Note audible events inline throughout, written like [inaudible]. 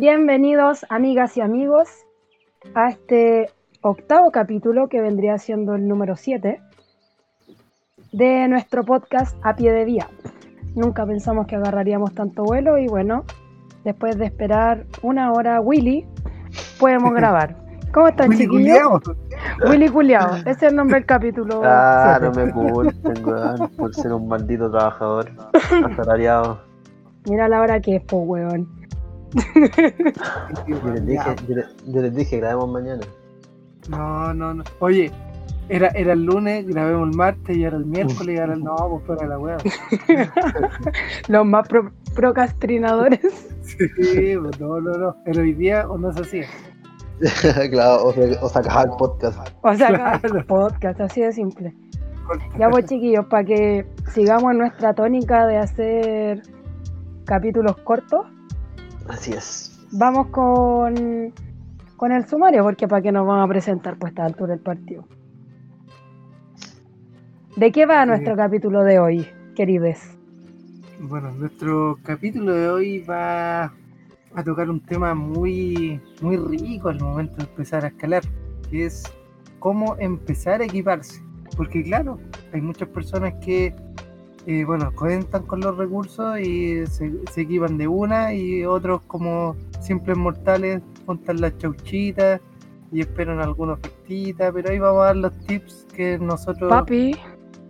Bienvenidos, amigas y amigos, a este octavo capítulo que vendría siendo el número 7 de nuestro podcast A Pie de Vía. Nunca pensamos que agarraríamos tanto vuelo y bueno, después de esperar una hora Willy, podemos [laughs] grabar. ¿Cómo están, Willy chiquillos? Culeado. Willy Culeado, ese es el nombre del capítulo. [laughs] Ah, no me culpen, weón, por ser un maldito trabajador [laughs] asalariado. Mira la hora que es, po, weón. Yo les [laughs] dije, yo les, yo les dije, grabemos mañana. No, no, no. Oye, era, era el lunes, grabemos el martes y era el miércoles y ahora no, pues fuera la wea. [laughs] Los más pro- procrastinadores. Sí, pues no, no, no. Pero hoy día o no se hacía. [laughs] claro, o, se- o sacaba el podcast. O sea, Claro. podcast, así de simple. Ya pues chiquillos, para que sigamos nuestra tónica de hacer capítulos cortos, Así es. vamos con, con el sumario, porque para qué nos vamos a presentar pues a esta altura del partido. ¿De qué va Sí. nuestro capítulo de hoy, queridos? Bueno, nuestro capítulo de hoy va a tocar un tema muy, muy rico al momento de empezar a escalar, que es cómo empezar a equiparse. Porque claro, hay muchas personas que, eh, bueno, cuentan con los recursos y se, se equipan de una y otros como simples mortales juntan las chauchitas y esperan alguna ofertita, pero ahí vamos a dar los tips que nosotros... Papi,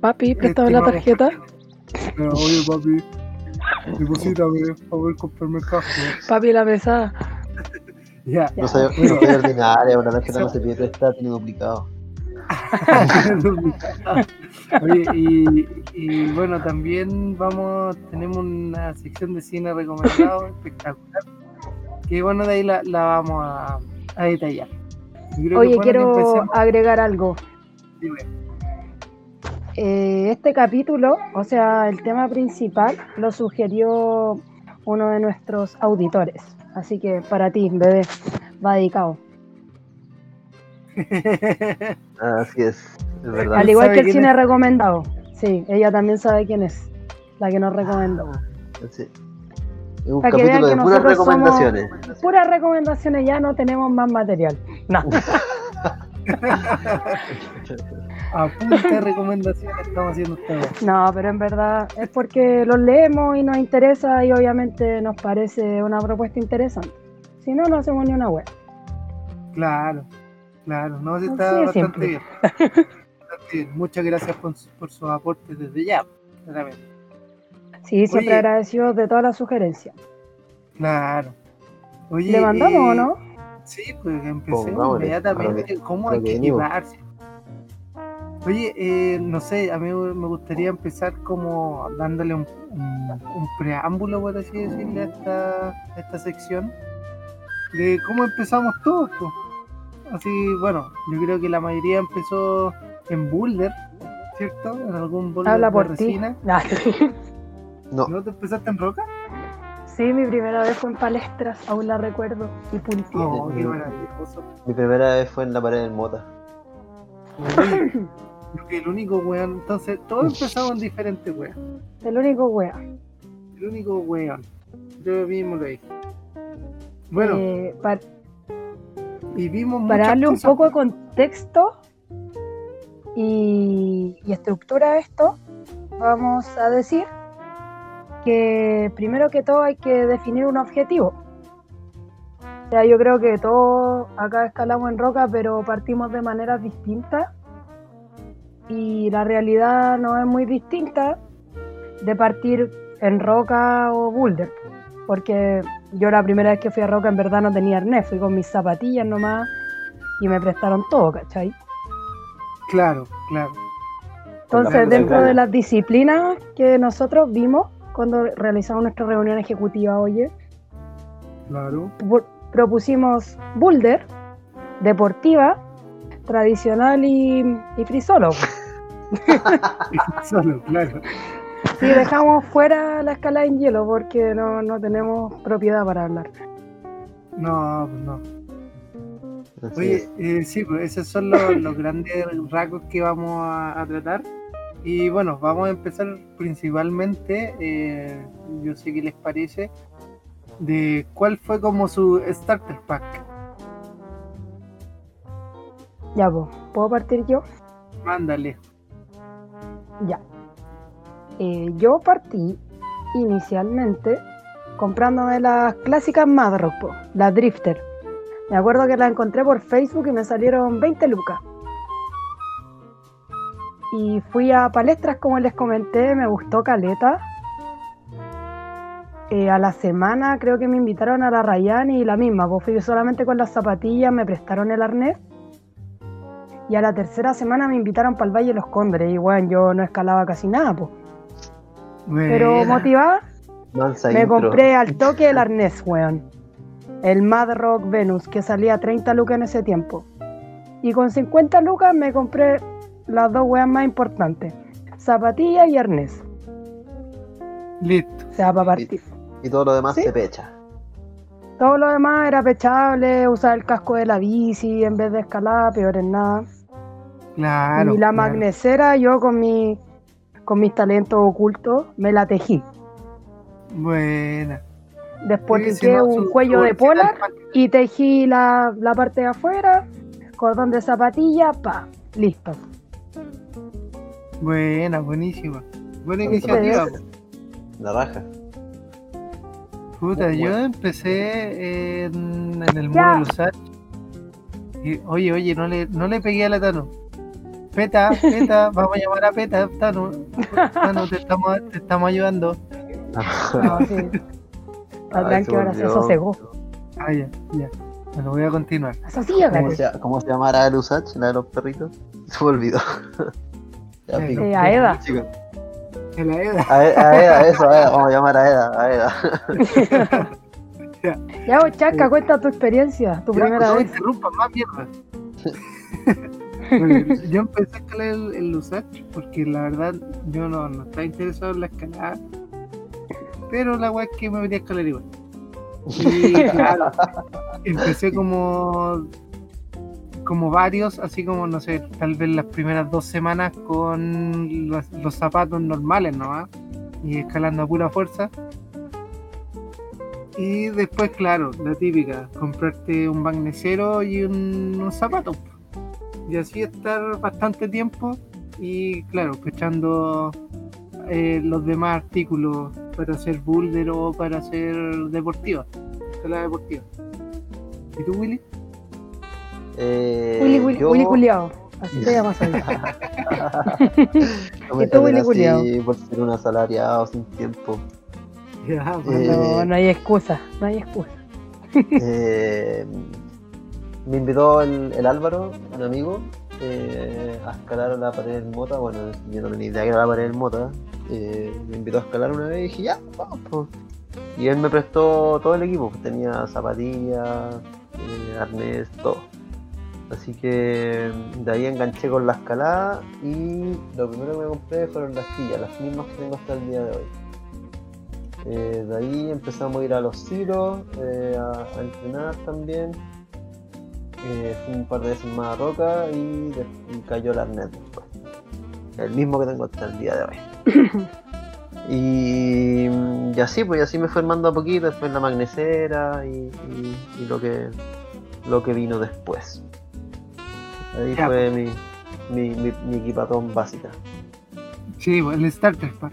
papi, préstame la tarjeta. Pero, oye, papi, deposítame para poder comprarme el café. Papi, la pesada. Ya, No soy, no soy ordinaria, una tarjeta no se pide prestada, tiene duplicado. [laughs] Oye, y, y bueno, también vamos, tenemos una sección de cine recomendado espectacular. Que bueno, de ahí la, la vamos a, a detallar. Creo Oye, que quiero agregar algo. Dime. Eh, este capítulo, o sea, el tema principal, lo sugirió uno de nuestros auditores. Así que para ti, bebé, va dedicado. [laughs] Así es, es verdad. Al igual que el cine es? recomendado. Sí, ella también sabe quién es, la que nos recomendó. Sí. Es un Para que vean capítulo que de puras nosotros somos- recomendaciones. Puras recomendaciones ya, no tenemos más material. No, [laughs] [laughs] A punta de recomendaciones estamos haciendo ustedes. no, pero en verdad es porque los leemos y nos interesa y obviamente nos parece una propuesta interesante. Si no, no hacemos ni una web. Claro, claro, no, sí está bastante bien. Bastante bien. Muchas gracias por, su- por sus aportes desde ya, claramente. Sí, siempre Oye. agradecidos de todas las sugerencias. Claro. Oye, ¿Le mandamos eh, o no? Sí, pues empecemos inmediatamente. ¿Cómo hay que equiparse? Oye, eh, no sé, a mí me gustaría empezar como dándole un, un- un preámbulo, por así decirle, a esta, a esta sección de cómo empezamos todos. Así, bueno, yo creo que la mayoría empezó en boulder, ¿cierto? En algún boulder Habla por ti. resina. [laughs] Ah, No, ¿No te empezaste en roca? Sí, mi primera vez fue en palestras, aún la recuerdo. Y puntié. Oh, qué maravilloso. mi primera vez fue en la pared del Mota. Oye, creo que el único weón, entonces todos empezamos en diferentes weón. El único wea. El único weón. Yo mismo lo dije. Bueno, Eh, y vimos para darle un poco de contexto y, y estructura a esto, vamos a decir que primero que todo hay que definir un objetivo. O sea, yo creo que todos acá escalamos en roca, pero partimos de maneras distintas y la realidad no es muy distinta de partir en roca o boulder, porque yo la primera vez que fui a roca en verdad no tenía arnés, fui con mis zapatillas nomás y me prestaron todo, ¿cachai? Claro, claro. Entonces, Claro, dentro claro. de las disciplinas que nosotros vimos cuando realizamos nuestra reunión ejecutiva, oye, Claro. pu- propusimos boulder, deportiva, tradicional y, y frisolo. [laughs] Solo, claro. Y dejamos fuera la escala en hielo porque no, no tenemos propiedad para hablar. No, pues no. Así Oye, eh, sí, pues esos son los, [laughs] los grandes rasgos que vamos a, a tratar. Y bueno, vamos a empezar principalmente, eh, yo sé que les parece, de cuál fue como su starter pack. Ya, pues, ¿puedo partir yo? Mándale. Ya. Eh, yo partí inicialmente comprándome las clásicas Madrock, po, las Drifter. Me acuerdo que las encontré por Facebook y me salieron 20 lucas. Y fui a palestras, como les comenté, me gustó Caleta. Eh, a la semana creo que me invitaron a la Rayán y la misma, pues fui solamente con las zapatillas, me prestaron el arnés. Y a la tercera semana me invitaron para el Valle de los Cóndores. Y bueno, yo no escalaba casi nada, pues. Pero motivada, Mansa me intro. compré al toque el arnés, weón. El Mad Rock Venus, que salía a 30 lucas en ese tiempo. Y con 50 lucas me compré las dos weas más importantes. Zapatilla y arnés. Listo. O sea, para partir. Y todo lo demás ¿Sí? se pecha. Todo lo demás era pechable, usar el casco de la bici en vez de escalar, peor en nada. Claro. y la claro. magnesera, yo con mi con mis talentos ocultos, me la tejí. Buena. Después Sí, si piqué no, un su- cuello su de polar y tejí la, la parte de afuera, cordón de zapatilla, pa, listo. Buena, buenísima. Buena iniciativa. La raja. Puta, Muy yo bueno. empecé en, en el muro Ya. de los. Y, oye, oye, no le, no le pegué a la Tano. Peta, Peta, vamos a llamar a Peta, Tano. Tano, te estamos, te estamos ayudando. No, sí. Se ahora se volvió. sosegó. Ah, ya, ya. Bueno, voy a continuar. Eso sí. ¿Cómo se, ¿Cómo se llamará el Usach, la de los perritos? [laughs] Se me olvidó. [laughs] ya, Eh, pico. Eh, a Eda. Chicos, En la edad. A, E- a Eda, eso, a Eda. Vamos a llamar a Eda, a Eda. [laughs] Ya, vos, Chaca, cuenta tu experiencia, tu Ya, primera no me vez. interrumpas más mierda. Bueno, [laughs] yo empecé a escalar el, el Lusach porque la verdad yo no, no estaba interesado en la escalada. Pero la weá es que me venía a escalar igual. Y [laughs] claro, empecé como como varios, así como no sé, tal vez las primeras dos semanas con los, los zapatos normales nomás y escalando a pura fuerza. Y después, claro, la típica, comprarte un magnesero y un, unos zapatos. Y así estar bastante tiempo y, claro, pechando eh, los demás artículos para hacer boulder o para hacer deportiva, escalada deportiva. ¿Y tú, Willy? Eh, Willy, Willy, yo- Willy Culeado. Así te llamas [laughs] hoy. no me ¿Y tú, Willy culiao? por ser un asalariado sin tiempo. Ya, Eh, No, no hay excusa, no hay excusa. Eh, me invitó el, Álvaro, un amigo, eh, a escalar la pared del Mota. Bueno, yo no tenía idea que era la pared del Mota. Eh, me invitó a escalar una vez y dije, ya, vamos. po". Y él me prestó todo el equipo. Tenía zapatillas, eh, arnés, todo. Así que de ahí enganché con la escalada y lo primero que me compré fueron las sillas, las mismas que tengo hasta el día de hoy. De ahí empezamos a ir a los silos, eh, a, a entrenar también. Eh, fui un par de veces más a Roca y, cayó el arnés después. El mismo que tengo hasta el día de hoy. [laughs] y, y así, pues y así me fue armando a poquito, después la magnesera y, lo que lo que vino después. Ahí Ya, fue mi, mi, mi, mi equipatón básica. Sí, pues, el starter pack.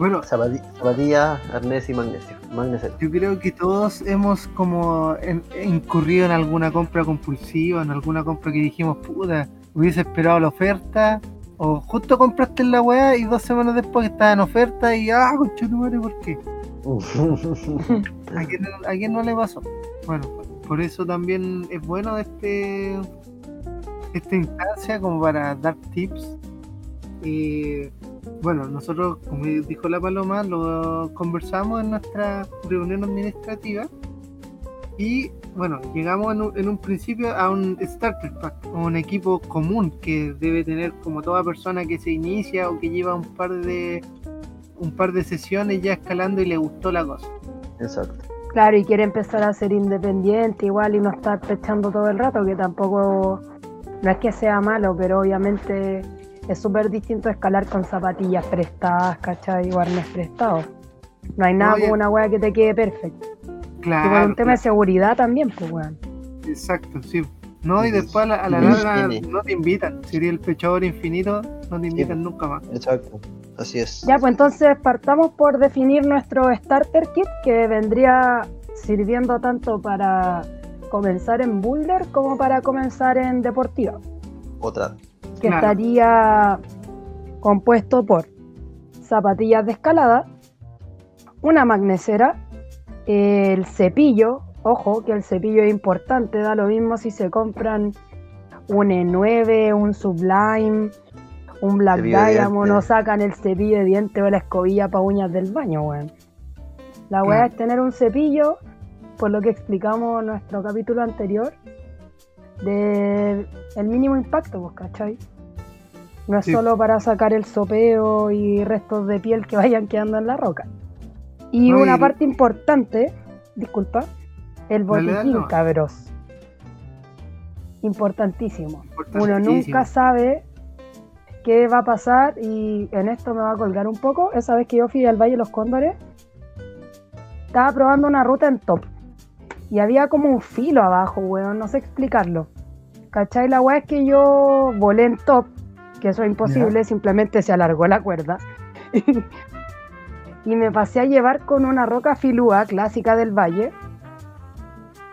Bueno, Zapati- Zapatillas, arnés y magnesio. Magnesero. Yo creo que todos hemos como en- incurrido en alguna compra compulsiva, en alguna compra que dijimos, puta, hubiese esperado la oferta, o justo compraste la weá y dos semanas después que estaba en oferta y ah, conchetumare, ¿por qué? [laughs] ¿A quién, a quién no le pasó? Bueno, por eso también es bueno este esta instancia como para dar tips. Y bueno, nosotros, como dijo la Paloma, lo conversamos en nuestra reunión administrativa y bueno, llegamos en un, en un principio a un starter pack, a un equipo común que debe tener como toda persona que se inicia o que lleva un par de un par de sesiones ya escalando y le gustó la cosa. Exacto. Claro, y quiere empezar a ser independiente igual y no estar pechando todo el rato, que tampoco, no es que sea malo, pero obviamente es súper distinto escalar con zapatillas prestadas, ¿cachai? O arnés prestados. No hay nada Oye. como una wea que te quede perfecta. Y Claro. por un tema de seguridad también, pues, weón. Exacto, sí. No, y Sí, después a la, a la larga no te invitan. Sería el pechador infinito, no te invitan nunca más. Exacto. Así es. Ya, pues entonces partamos por definir nuestro starter kit que vendría sirviendo tanto para comenzar en boulder como para comenzar en deportiva, Otra. Que Claro. estaría compuesto por zapatillas de escalada, una magnesera, el cepillo, ojo que el cepillo es importante, da lo mismo si se compran un E9, un Sublime, un Black de Diamond, dientes. o sacan el cepillo de diente o la escobilla para uñas del baño, weón. La weá es tener un cepillo, por lo que explicamos en nuestro capítulo anterior, de el mínimo impacto, pues, ¿cachai? No es Sí. solo para sacar el sopeo y restos de piel que vayan quedando en la roca. Y No, una y- parte importante, disculpa, el botiquín, cabros. Importantísimo. Uno Importantísimo. nunca sabe qué va a pasar y en esto me va a colgar un poco. Esa vez que yo fui al Valle de los Cóndores, estaba probando una ruta en top y había como un filo abajo, weón, no sé explicarlo. ¿Cachai? La weá es que yo volé en top, que eso es imposible, simplemente se alargó la cuerda. [laughs] y me pasé a llevar con una roca filúa clásica del valle.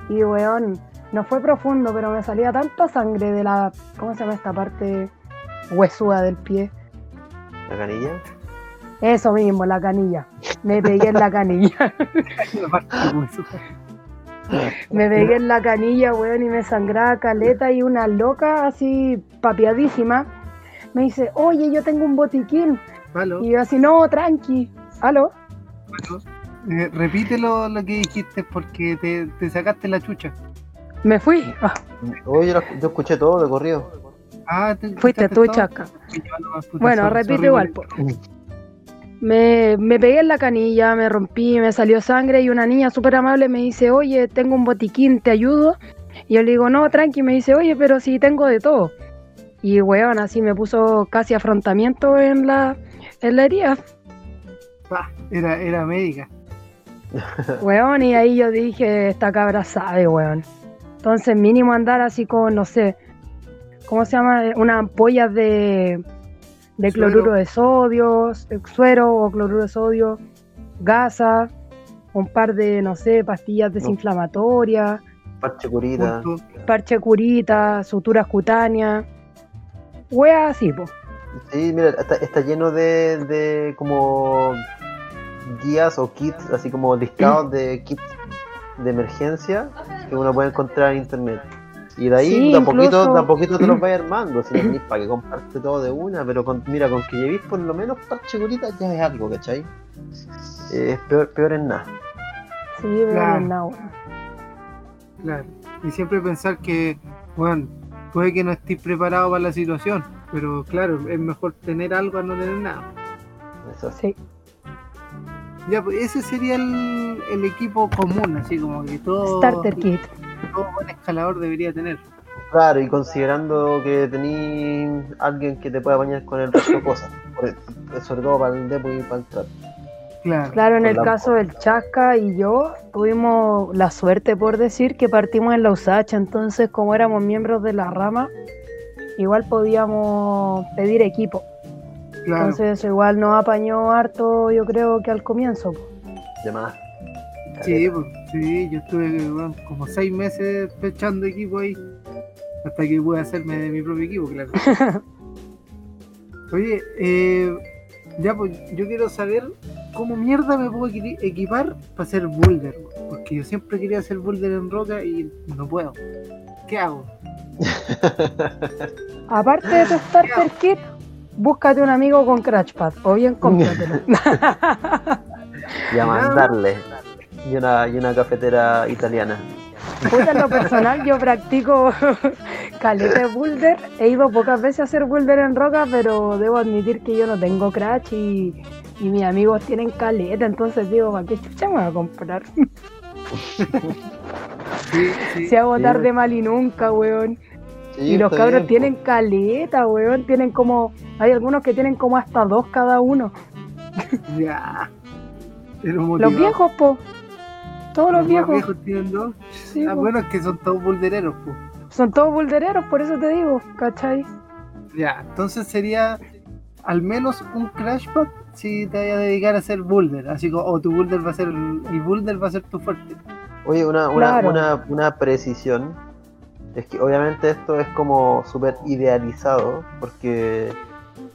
Y weón, no fue profundo, pero me salía tanta sangre de la. ¿Cómo se llama esta parte huesuda del pie? La canilla. Eso mismo, la canilla. Me pegué en la canilla. [laughs] Me pegué en la canilla, weón, y me sangraba caleta y una loca así papiadísima. Me dice, oye, yo tengo un botiquín. Aló, Y yo así, no, tranqui. ¿Aló? aló. Eh, repítelo lo que dijiste porque te, te sacaste la chucha. Me fui. Ah, Oye, yo, yo escuché todo de corrido. Ah, te, fuiste tú, todo? chaca. Bueno, repite igual. po. Me, me pegué en la canilla, me rompí, me salió sangre y una niña súper amable me dice, oye, tengo un botiquín, ¿te ayudo? Y yo le digo, no, tranqui, me dice, oye, pero sí tengo de todo. Y weón, así me puso casi afrontamiento en la, en la herida. Ah, era, era médica. [laughs] Weón, y ahí yo dije, esta cabra sabe, weón. Entonces, mínimo andar así con, no sé, ¿cómo se llama? Unas ampollas de, de Suero. cloruro de sodio, suero o cloruro de sodio, gasa, un par de, no sé, pastillas desinflamatorias, Parche curita. Parche curita, suturas cutáneas, weas así, po. Sí, mira, está, está lleno de, de como guías o kits, así como listados de kits de emergencia que uno puede encontrar en internet. Y de ahí, Sí, de, a poquito, incluso- de a poquito te los [clears throat] vayas armando, si no tenés para que comparte todo de una, pero con, mira, con que llevéis por lo menos parche curita ya es algo, ¿cachai? Eh, es peor, peor en nada. Sí, Claro. no, weón. Claro. Y siempre pensar que, bueno, puede que no estés preparado para la situación, pero claro, es mejor tener algo a no tener nada. Eso. Sí. Ya, pues ese sería el, el equipo común, así como que todo, Starter kit. todo buen escalador debería tener. Claro, y considerando que tení alguien que te pueda bañar con el resto de cosas, sobre todo para el depo y para entrar. Claro. Claro, en el caso del Chasca y yo tuvimos la suerte, por decir, que partimos en la USACH, entonces como éramos miembros de la rama, igual podíamos pedir equipo. claro. Entonces eso igual nos apañó harto, yo creo que al comienzo. De más. Sí, pues, sí, yo estuve bueno, como seis meses pechando equipo ahí, hasta que pude hacerme de mi propio equipo, claro. [laughs] Oye, eh, ya pues yo quiero saber cómo mierda me puedo equi- equipar para hacer boulder, porque yo siempre quería hacer boulder en roca y no puedo. ¿Qué hago? [laughs] Aparte de tu starter kit, búscate un amigo con Crashpad o bien [laughs] cómpratelo. Y a [laughs] mandarle. Y una, y una cafetera italiana. Puta, en lo personal, yo practico caleta de boulder. He ido pocas veces a hacer boulder en roca, pero debo admitir que yo no tengo crash y, y mis amigos tienen caleta. Entonces digo, ¿para qué chucha me voy a comprar? Sí, sí. Se hago Sí. tarde mal y nunca, weón. Sí, Y los cabros bien, tienen caleta, weón. Tienen como. Hay algunos que tienen como hasta dos cada uno. Ya. Los viejos, po. Todos los más viejos. tienen dos. Sí, ah, po. bueno, es que son todos buldereros, pues. Son todos buldereros, por eso te digo, ¿cachai? Ya, entonces sería al menos un crash pad si te vayas a dedicar a hacer boulder. Así como, o tu boulder va a ser, el, boulder va a ser tu fuerte. Oye, una, una, Claro. una, una precisión. Es que obviamente esto es como súper idealizado, porque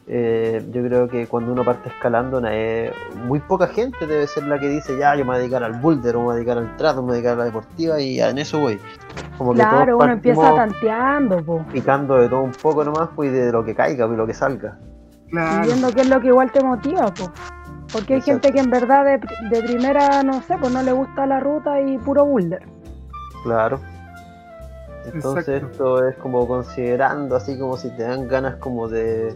eh, yo creo que cuando uno parte escalando, nadie- muy poca gente debe ser la que dice, ya, yo me voy a dedicar al boulder, o me voy a dedicar al trato, me voy a dedicar a la deportiva, y en eso voy. Como que Claro, todos uno empieza tanteando, po. picando de todo un poco nomás, pues, y de lo que caiga, y lo que salga. Y viendo qué es lo que igual te motiva, po. Porque hay Exacto. gente que en verdad de, pri- de primera, no sé, pues no le gusta la ruta y puro boulder. Claro. Entonces Exacto. esto es como considerando así como si te dan ganas como de,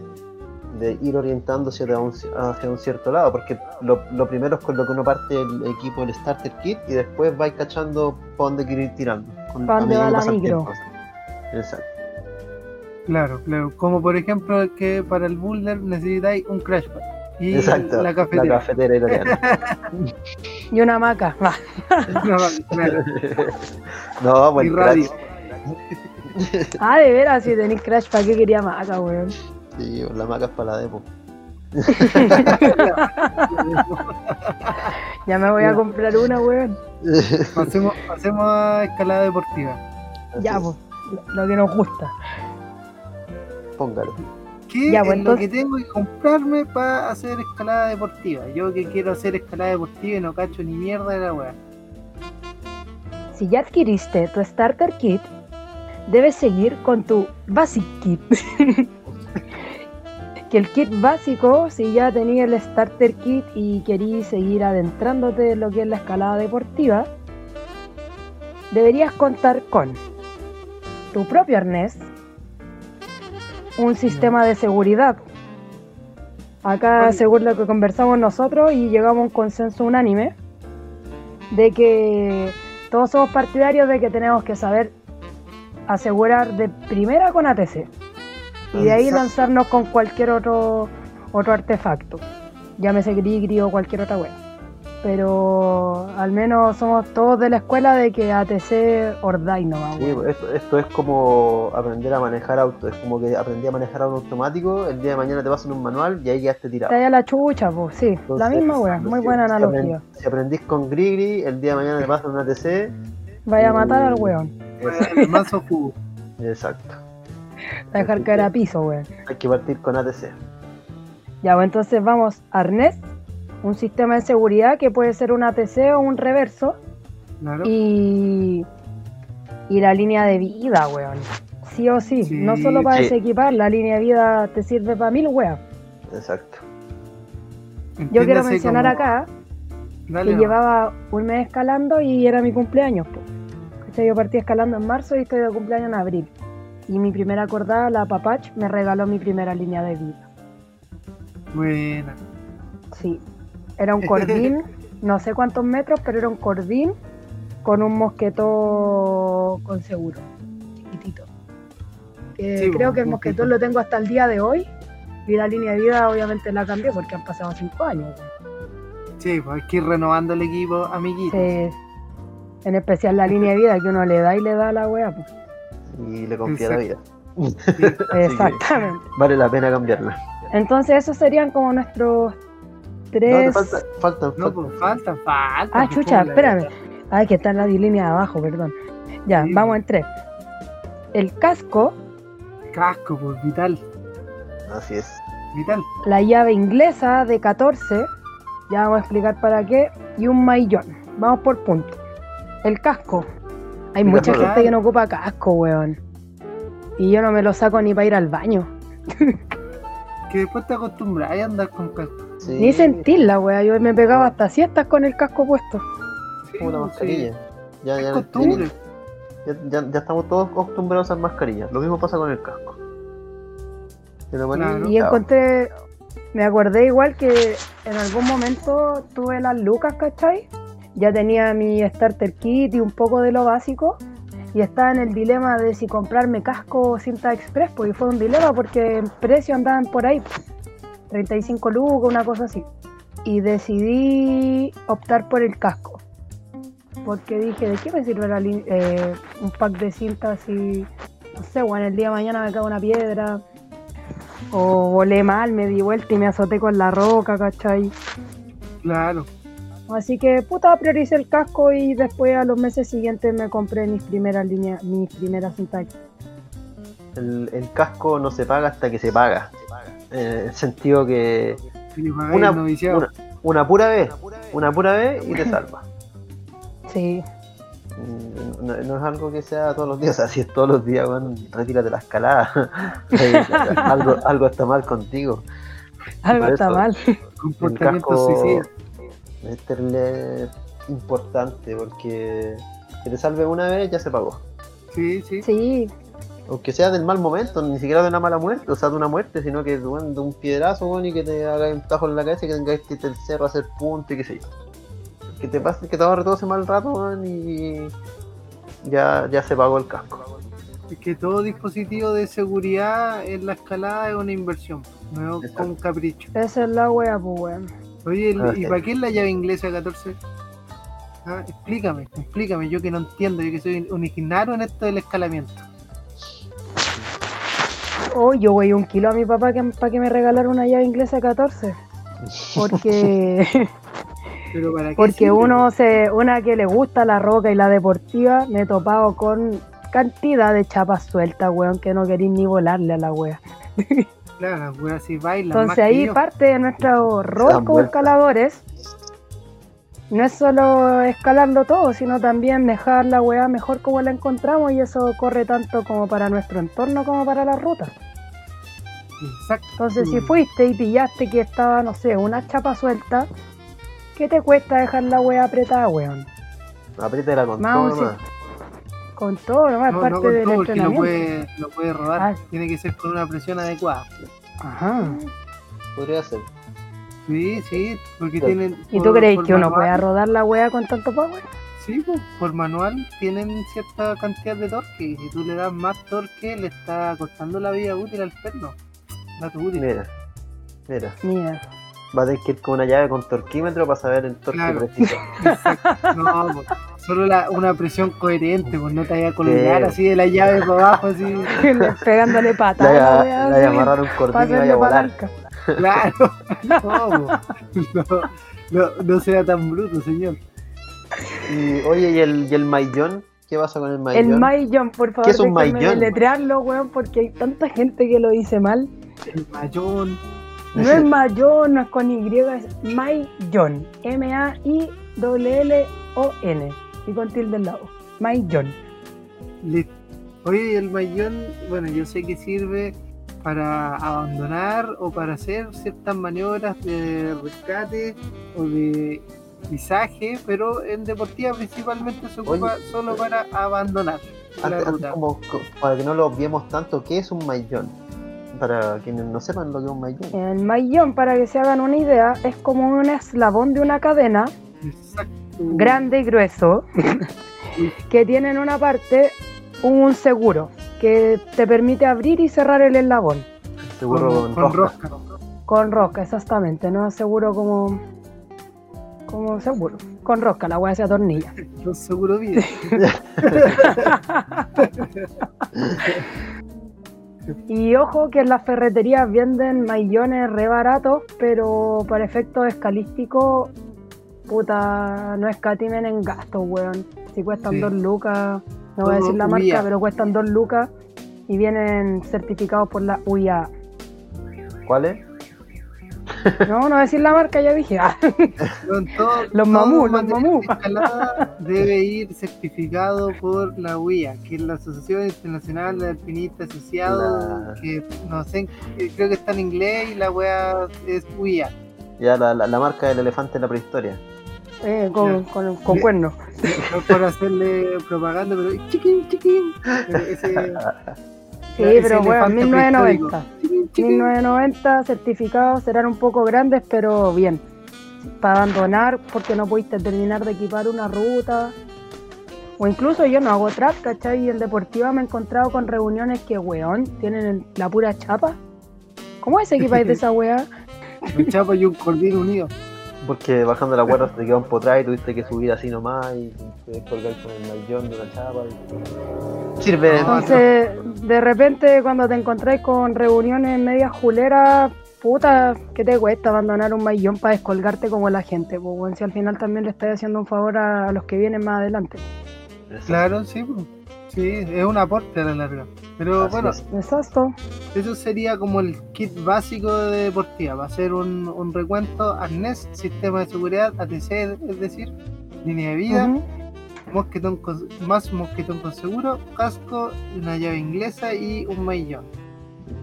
de ir orientándose hacia un, hacia un cierto lado, porque lo, lo primero es con lo que uno parte el equipo, el starter kit, y después vais cachando para dónde quiere ir tirando. con- Pa' a dónde va la micro. tiempo. Exacto. Claro, claro. Como por ejemplo que para el boulder necesitáis un crash pad. Y Exacto. la cafetera. cafetera italiana. [laughs] Y una hamaca. va. No, claro. [laughs] no, Y el radio. crash- Ah, de veras, si tenéis crash, ¿para qué quería hamaca, weón? Sí, la maca es para la demo. [laughs] Ya me voy a comprar una, weón. Pasemos, pasemos a escalada deportiva. Ya, pues, lo que nos gusta. Póngalo. ¿Qué Ya, es pues, lo que tengo que comprarme para hacer escalada deportiva? Yo que quiero hacer escalada deportiva y no cacho ni mierda de la weá. Si ya adquiriste tu starter kit, debes seguir con tu basic kit. [laughs] que el kit básico, si ya tenías el starter kit y querías seguir adentrándote en lo que es la escalada deportiva, deberías contar con tu propio arnés, un sistema de seguridad. Acá, según lo que conversamos nosotros y llegamos a un consenso unánime, de que todos somos partidarios de que tenemos que saber asegurar de primera con ATC y de ahí lanzarnos con cualquier otro otro artefacto, llámese Grigri o cualquier otra web. Pero al menos somos todos de la escuela de que ATC Orday no va, Sí, esto, esto es como aprender a manejar auto, es como que aprendí a manejar auto automático, el día de mañana te pasan un manual y ahí ya te tirado. Te da la chucha, pues sí, la misma wea, muy buena si analogía. Si aprendís con Grigri, el día de mañana te pasan un ATC. Vaya a matar al weón, El mazo jugo. [laughs] Exacto. a dejar caer a piso, weón. Hay que partir con ATC. Ya, pues entonces vamos, arnés, un sistema de seguridad que puede ser un ATC o un reverso Claro. y, y la línea de vida, weón. Sí o sí, Sí, no solo para sí. desequipar, la línea de vida te sirve para mil weas. Exacto. Yo quiero mencionar como- acá Dale, que llevaba un mes escalando y era mi cumpleaños. po. Yo partí escalando en marzo y estoy de cumpleaños en abril. Y mi primera acordada, la Papach, me regaló mi primera línea de vida. Buena. Sí, era un [laughs] cordín, no sé cuántos metros, pero era un cordín con un mosquetón con seguro, chiquitito. Que Sí, creo que el mosquetón. lo tengo hasta el día de hoy y la línea de vida obviamente la cambié porque han pasado cinco años. Sí, pues hay que ir renovando el equipo, amiguitos. Sí, en especial la línea de vida que uno le da y le da a la wea. pues. Y le confía la vida. [laughs] Exactamente. vale la pena cambiarla. Entonces esos serían como nuestros No, tres... te falta, faltan, No, faltan. pues falta, falta. Ah, chucha, espérame. Ay, que está en la línea de abajo, perdón. Ya, Sí. vamos en tres. El casco, Casco, pues vital. Así es. Vital. la llave inglesa de 14, ya vamos a explicar para qué, y un maillón. Vamos por punto. El casco. Hay mucha gente que no ocupa casco, weón. Y yo no me lo saco ni para ir al baño. [laughs] Que después te acostumbras a andar con casco. Sí, Ni sentirla, weón. Yo me pegaba hasta siestas con el casco puesto. Sí, una pues, mascarilla. sí. Ya, ya, ya, ya- ya estamos todos acostumbrados a usar mascarillas. Lo mismo pasa con el casco. Claro. Y encontré, me acordé igual que en algún momento tuve las lucas, ¿cachai? Ya tenía mi starter kit y un poco de lo básico. Y estaba en el dilema de si comprarme casco o cinta express, porque fue un dilema porque en precio andaban por ahí, 35 lucas, una cosa así. Y decidí optar por el casco. porque dije, ¿de qué me sirve la eh, un pack de cintas si, no sé, bueno, el día de mañana me cae una piedra? O volé mal, me di vuelta y me azoté con la roca, ¿cachai? Claro. Así que, puta, prioricé el casco y después a los meses siguientes me compré mis primeras líneas, mis primeras cintas. El, el casco no se paga hasta que se paga. En el sentido que una, una, una pura vez, una pura vez y te salva. Sí, Mm, No, no es algo que sea todos los días, o sea, si es todos los días, weón, retírate la escalada. [laughs] Eh, algo, algo está mal contigo. algo está mal. Comportamiento casco suicida. es terrible importante porque que te salve una vez ya se pagó. Sí, sí. Sí, Aunque sea del mal momento, ni siquiera de una mala muerte, o sea, de una muerte, sino que weón, de un piedrazo, weón, y que te haga un tajo en la cabeza y que tengas que irte al cerro a hacer punto y qué sé yo. Que te pase, que te ahorre todo ese mal rato, weón, y ya, ya se pagó el casco. Es que todo dispositivo de seguridad en la escalada es una inversión, no es Exacto. un capricho. esa es la wea, pues weón. Oye, ¿y Ah, ¿y para qué es la llave inglesa 14? Ah, explícame, explícame, yo que no entiendo, yo que soy un ignaro en esto del escalamiento. Oh, yo voy un kilo a mi papá que, para que me regalara una llave inglesa 14. Porque, [laughs] Pero para qué porque sirve? uno se, una que le gusta la roca y la deportiva, me he topado con cantidad de chapas sueltas, weón, que no queréis ni volarle a la wea. Claro, las weas sí bailan más Entonces que ahí yo. parte de nuestro rol como escaladores. No es solo escalarlo todo, sino también dejar la weá mejor como la encontramos y eso corre tanto como para nuestro entorno como para la ruta. Exacto. Entonces si fuiste y pillaste que estaba, no sé, una chapa suelta, ¿qué te cuesta dejar la weá apretada, weón? Apriétela con Vamos, todo, nomás. Con todo, nomás, No, parte no con del todo lo puede, lo puede rodar. Ah. Tiene que ser con una presión adecuada. Ajá. Podría ser. Sí, sí, porque Sí. tienen. ¿Y por- tú crees que uno puede rodar la weá con tanto power? Sí, pues, por manual tienen cierta cantidad de torque y si tú le das más torque le está cortando la vida útil al perno. Dato útil. Mira, mira. Mira. Va a tener que ir con una llave con torquímetro para saber el torque Claro. preciso. [laughs] Exacto. No, pues, solo la- una presión coherente, pues no te vaya a colgar Sí. así de la llave para abajo, así. [laughs] Pegándole la amarrar un cordín y vaya a volar. Claro. No, no, no, no sea tan bruto, señor. Y, oye, ¿y el, y el maillón? ¿Qué pasa con el maillón? El Maillon, por favor, ¿Qué es un maillón? deletrearlo, weón, porque hay tanta gente que lo dice mal. El mayón. No es Maillon, no es con Y, es Maillon. M-A-I-L-L-O-N. Y con tilde al lado. Listo. Oye, el mayón, bueno, yo sé que sirve para abandonar o para hacer ciertas maniobras de rescate o de pisaje, pero en deportiva principalmente se ocupa solo para abandonar la antes como, co- para que no lo obviemos tanto, ¿qué es un maillón? Para quienes no sepan lo que es un maillón. El Maillon, para que se hagan una idea, es como un eslabón de una cadena Exacto. grande y grueso [laughs] que tiene en una parte un seguro que te permite abrir y cerrar el eslabón Seguro con, con, rosca. rosca. con rosca, exactamente, no seguro como como seguro, con rosca, la weá se atornilla. [laughs] Con seguro [laughs] Y ojo que en las ferreterías venden maillones re baratos, pero para efectos escalísticos, puta, no escatimen en gastos, weón. Si cuestan Sí. dos lucas, no voy a decir la UIA. marca, pero cuestan dos lucas y vienen certificados por la UIA. ¿Cuál es? No, no decir la marca, ya dije. Ah, Con todo- Los mamú, los mamú. debe ir certificado por la UIA, que es la Asociación Internacional de Alpinistas Asociados, La- que no sé, creo que está en inglés y la wea es UIA. Ya la, la, la marca del elefante en la prehistoria. eh, con, Ya. con, con cuernos. No por hacerle propaganda, pero chiquín, chiquín. [laughs] Ese- Sí, pero elefante 1990. Chiquín, chiquín. 1990 certificados serán un poco grandes, pero bien. Para abandonar, porque no pudiste terminar de equipar una ruta. O incluso yo no hago trap, ¿cachai? Y en deportiva me he encontrado con reuniones que, weón, tienen la pura chapa. ¿Cómo es equipáis de esa [laughs] weá? Un chapa y un cordero unido. Porque bajando la cuerda se te quedó un potra y tuviste que subir así nomás y te colgar con el maillón de una chapa. y- Sirve. Entonces, de repente, cuando te encontráis con reuniones medias juleras, puta, ¿qué te cuesta abandonar un maillón para descolgarte como la gente? Pues, bueno, si al final también le estás haciendo un favor a, a los que vienen más adelante. Claro, sí, pues. Sí, es un aporte a la larga. Pero Así bueno, es. Exacto. eso sería como el kit básico de deportiva. Va a ser un, un recuento, arnés, sistema de seguridad, ATC, es decir, línea de vida, Ujú. mosquetón con, más mosquetón con seguro, casco, una llave inglesa y un maillón.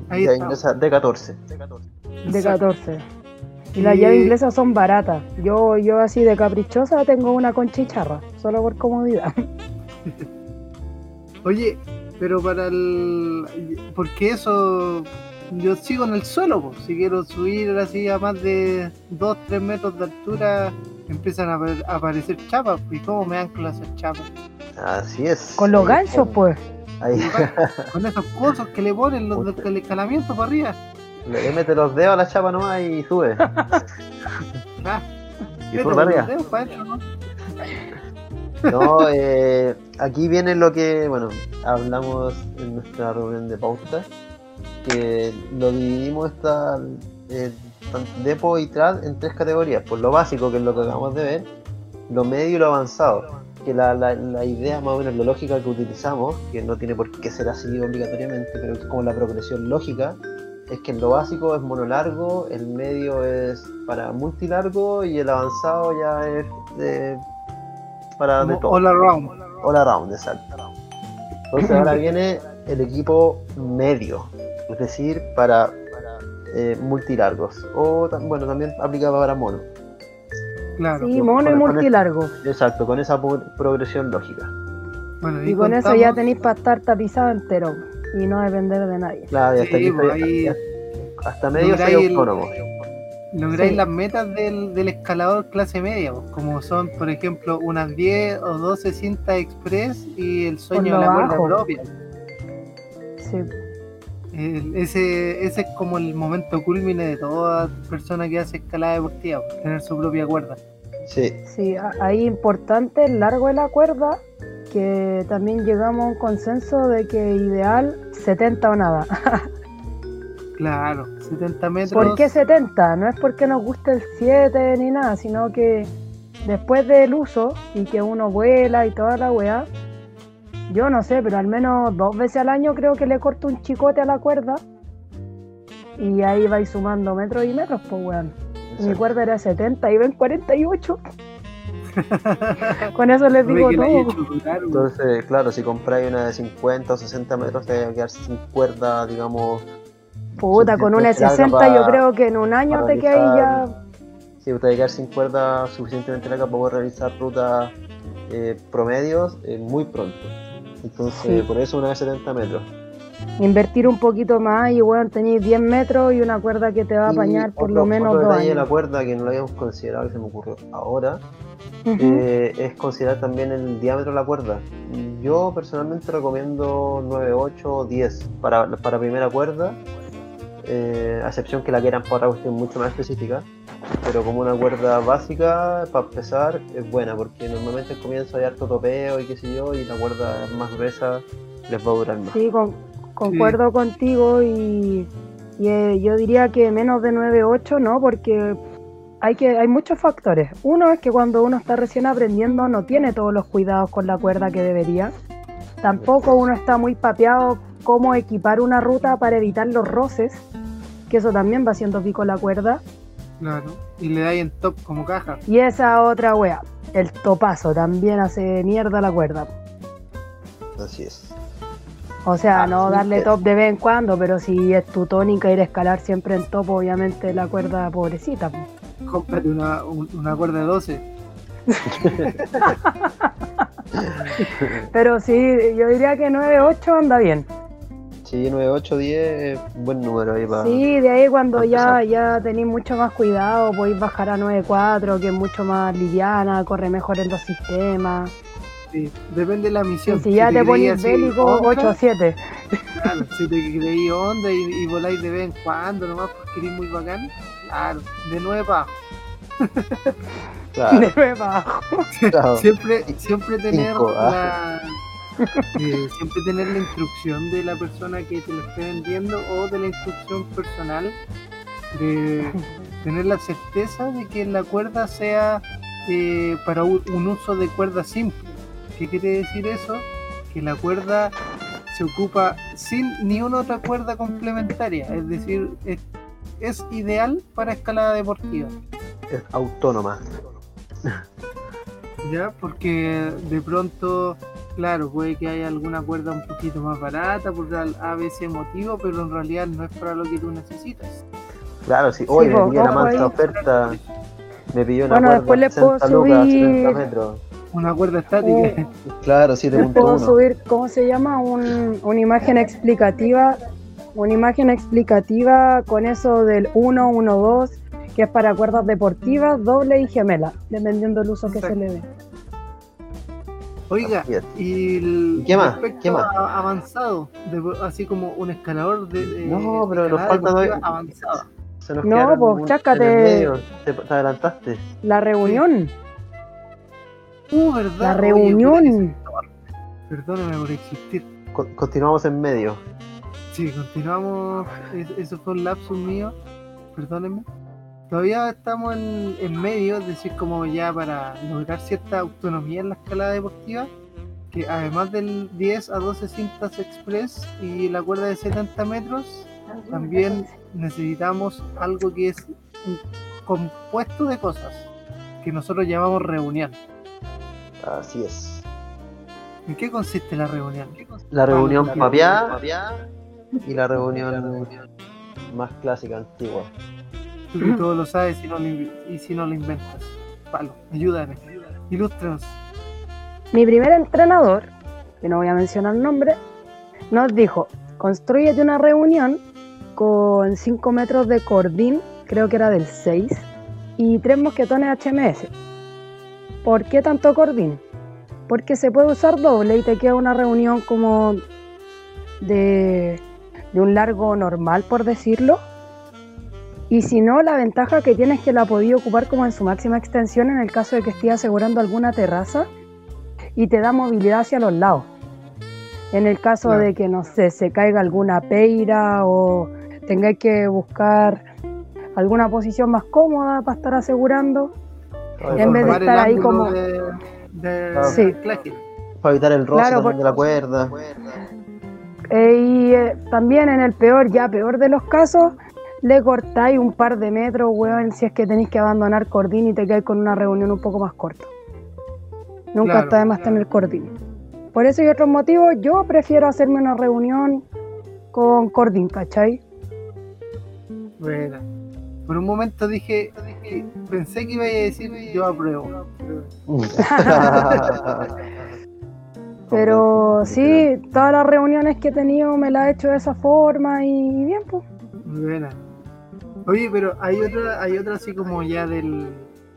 Ahí está. ingresa de 14. De Exacto. 14. Y las llaves inglesas son baratas. Yo, yo así de caprichosa tengo una con chicharra, solo por comodidad. [laughs] Oye, pero para el. Porque eso. Yo sigo en el suelo, pues. si quiero subir así a más de 2-3 metros de altura, empiezan a, apar- a aparecer chapas. ¿Y cómo me anclo a esas chapas? Así es. Con los ganchos, pues. Ahí. Con esos cosos que le ponen los del del escalamiento para arriba. Le mete los dedos a la chapa nomás y sube. [laughs] Ah, Y arriba. los dedos pa' adentro, ¿no? No, eh, aquí viene lo que, bueno, hablamos en nuestra reunión de pauta, que lo dividimos esta eh, Depo y Trad en tres categorías, por lo básico, que es lo que acabamos de ver, lo medio y lo avanzado, que la, la, la idea más o menos, la lógica que utilizamos, que no tiene por qué ser así obligatoriamente, pero es como la progresión lógica, es que en lo básico es monolargo, el medio es para multilargo y el avanzado ya es de, para de todo. all around. All around, exacto. Entonces ahora viene el equipo medio, es decir, para eh, multilargos. O bueno, también aplica para mono. Claro. Sí, mono y multilargo. Exacto, con esa pro- progresión lógica. Bueno, Y con eso ya tenéis para estar tapizado entero y no depender de nadie. Claro, y hasta, Sí, aquí pues, ahí hasta medio soy lográis el- autónomo. Lográis Sí. las metas del, del escalador clase media, pues, como son, por ejemplo, unas 10 o 12 cintas express y el sueño de la cuerda propia. Sí. El- ese, ese es como el momento culmine de toda persona que hace escalada deportiva, pues, tener su propia cuerda. Sí, Sí, ahí importante el largo de la cuerda, que también llegamos a un consenso de que ideal 70 o nada. [laughs] Claro, 70 metros. ¿Por qué 70? No es porque nos guste el 7 ni nada, sino que después del uso y que uno vuela y toda la weá, yo no sé, pero al menos dos veces al año creo que le corto un chicote a la cuerda y ahí vais sumando metros y metros, pues weón. Mi cuerda era 70 y ven 48. [laughs] Con eso les digo que todo. Entonces, claro, si compráis una de 50 o 60 metros, te vas a quedar sin cuerda, digamos. Puta, con una de suficientemente 60 larga yo creo que en un año te quedas ya... Sí, a quedar sin cuerda suficientemente larga para poder realizar rutas eh, promedios eh, muy pronto. Entonces, Sí. por eso una de 70 metros. Invertir un poquito más y bueno, tenéis 10 metros y una cuerda que te va a Y apañar por otro- lo menos otro dos detalle de la años. cuerda que no lo habíamos considerado, que se me ocurrió ahora, Ujú. eh, es considerar también el diámetro de la cuerda. Yo personalmente recomiendo 9, 8 o 10 para, para primera cuerda, eh, a excepción que la quieran para otra cuestión mucho más específica. Pero como una cuerda básica, para empezar, es buena, porque normalmente al comienzo hay harto topeo y qué sé yo, y la cuerda más gruesa les va a durar más. Sí, con- concuerdo contigo y, y, eh, yo diría que menos de 9-8 no, porque hay, que, hay muchos factores. Uno es que cuando uno está recién aprendiendo no tiene todos los cuidados con la cuerda que debería. Tampoco uno está muy papeado cómo equipar una ruta para evitar los roces, que eso también va haciendo pico la cuerda. Claro. Y le dais en top como caja. Y esa otra wea, el topazo, también hace mierda la cuerda. Así es. O sea, Ah, no darle top de vez en cuando, pero si es tu tónica ir a escalar siempre en top, obviamente la cuerda pobrecita. po. Cómprate una, un- una cuerda de 12. [laughs] Pero sí, yo diría que 9-8 anda bien. Sí, 9, 8, 10 es un buen número ahí para. Sí, de ahí cuando ya, ya tenéis mucho más cuidado, podéis bajar a 9-4, que es mucho más liviana, corre mejor en los sistemas. Sí, depende de la Y misión. si ya te ponéis así, bélico, onda, 8-7. Claro, si te creí onda y, y voláis de vez en cuando nomás porque eres muy bacán, claro, de 9 para abajo. Claro, [laughs] De nuevo para abajo. claro. Siempre, siempre tener Cinco, la, [laughs] eh, siempre tener la instrucción de la persona que te lo esté vendiendo o de la instrucción personal de tener la certeza de que la cuerda sea eh, para un, uso de cuerda simple. ¿Qué quiere decir eso? Que la cuerda se ocupa sin ni una otra cuerda complementaria, es decir, es, es ideal para escalada deportiva. Es autónoma. ¿ya? Porque de pronto, claro, puede que haya alguna cuerda un poquito más barata por a veces motivo, pero en realidad no es para lo que tú necesitas. Claro, sí. Hoy po, me mansa ahí. oferta. Me pilló una Bueno, cuerda después le puedo 60 lucas, subir- 70 metros. Una cuerda estática. Claro, Les puedo 7.1. subir, ¿cómo se llama? Un- una imagen explicativa. Una imagen explicativa con eso del 1, 1, 2, que es para cuerdas deportivas, doble y gemela, dependiendo del uso que se le dé. Oiga, y el ¿Y qué más? ¿Qué más? avanzado, de- así como un escalador de, de- No, pero nos falta avanzada. Se nos No, pues, chácate. en el medio. Te, te adelantaste. La reunión, Uh, ¿verdad? la Oye, reunión. Perdóname por existir. Con- continuamos en medio. Sí, continuamos. Es- Eso fue un lapsus mío. Perdónenme. Todavía estamos en, en medio, es decir, como ya para lograr cierta autonomía en la escalada deportiva, que además del 10 a 12 cintas express y la cuerda de 70 metros, también necesitamos algo que es un compuesto de cosas, que nosotros llamamos reunión. Así es. ¿En qué consiste la reunión? La reunión papiá y la reunión más clásica, antigua. Tú que todo lo sabes y, no lo, inv- y si no lo inventas. Palo, ayúdame. Ilústranos. Mi primer entrenador, que no voy a mencionar el nombre, nos dijo, construyete una reunión con 5 metros de cordín, creo que era del 6, y tres mosquetones HMS. ¿Por qué tanto cordín? Porque se puede usar doble y te queda una reunión como de, de un largo normal, por decirlo. Y si no, la ventaja que tienes es que la podía ocupar como en su máxima extensión en el caso de que estés asegurando alguna terraza y te da movilidad hacia los lados. En el caso Claro. de que, no sé, se caiga alguna peira o tengáis que buscar alguna posición más cómoda para estar asegurando. En vez de estar ahí como- De, de Ah. Sí. Para evitar el roce Claro, por- de la cuerda. Eh, y eh, también en el peor, ya peor de los casos, le cortáis un par de metros, weón, si es que tenéis que abandonar cordín y te quedáis con una reunión un poco más corta. Nunca Claro, está de más tener cordín. Por eso y otros motivos, yo prefiero hacerme una reunión con cordín, ¿cachai? Bueno, por un momento dije, dije- pensé que iba a decir yo apruebo. [laughs] Pero sí, todas las reuniones que he tenido me las he hecho de esa forma y bien, pues. Muy buena. Oye, pero hay otra, hay otra así como ya del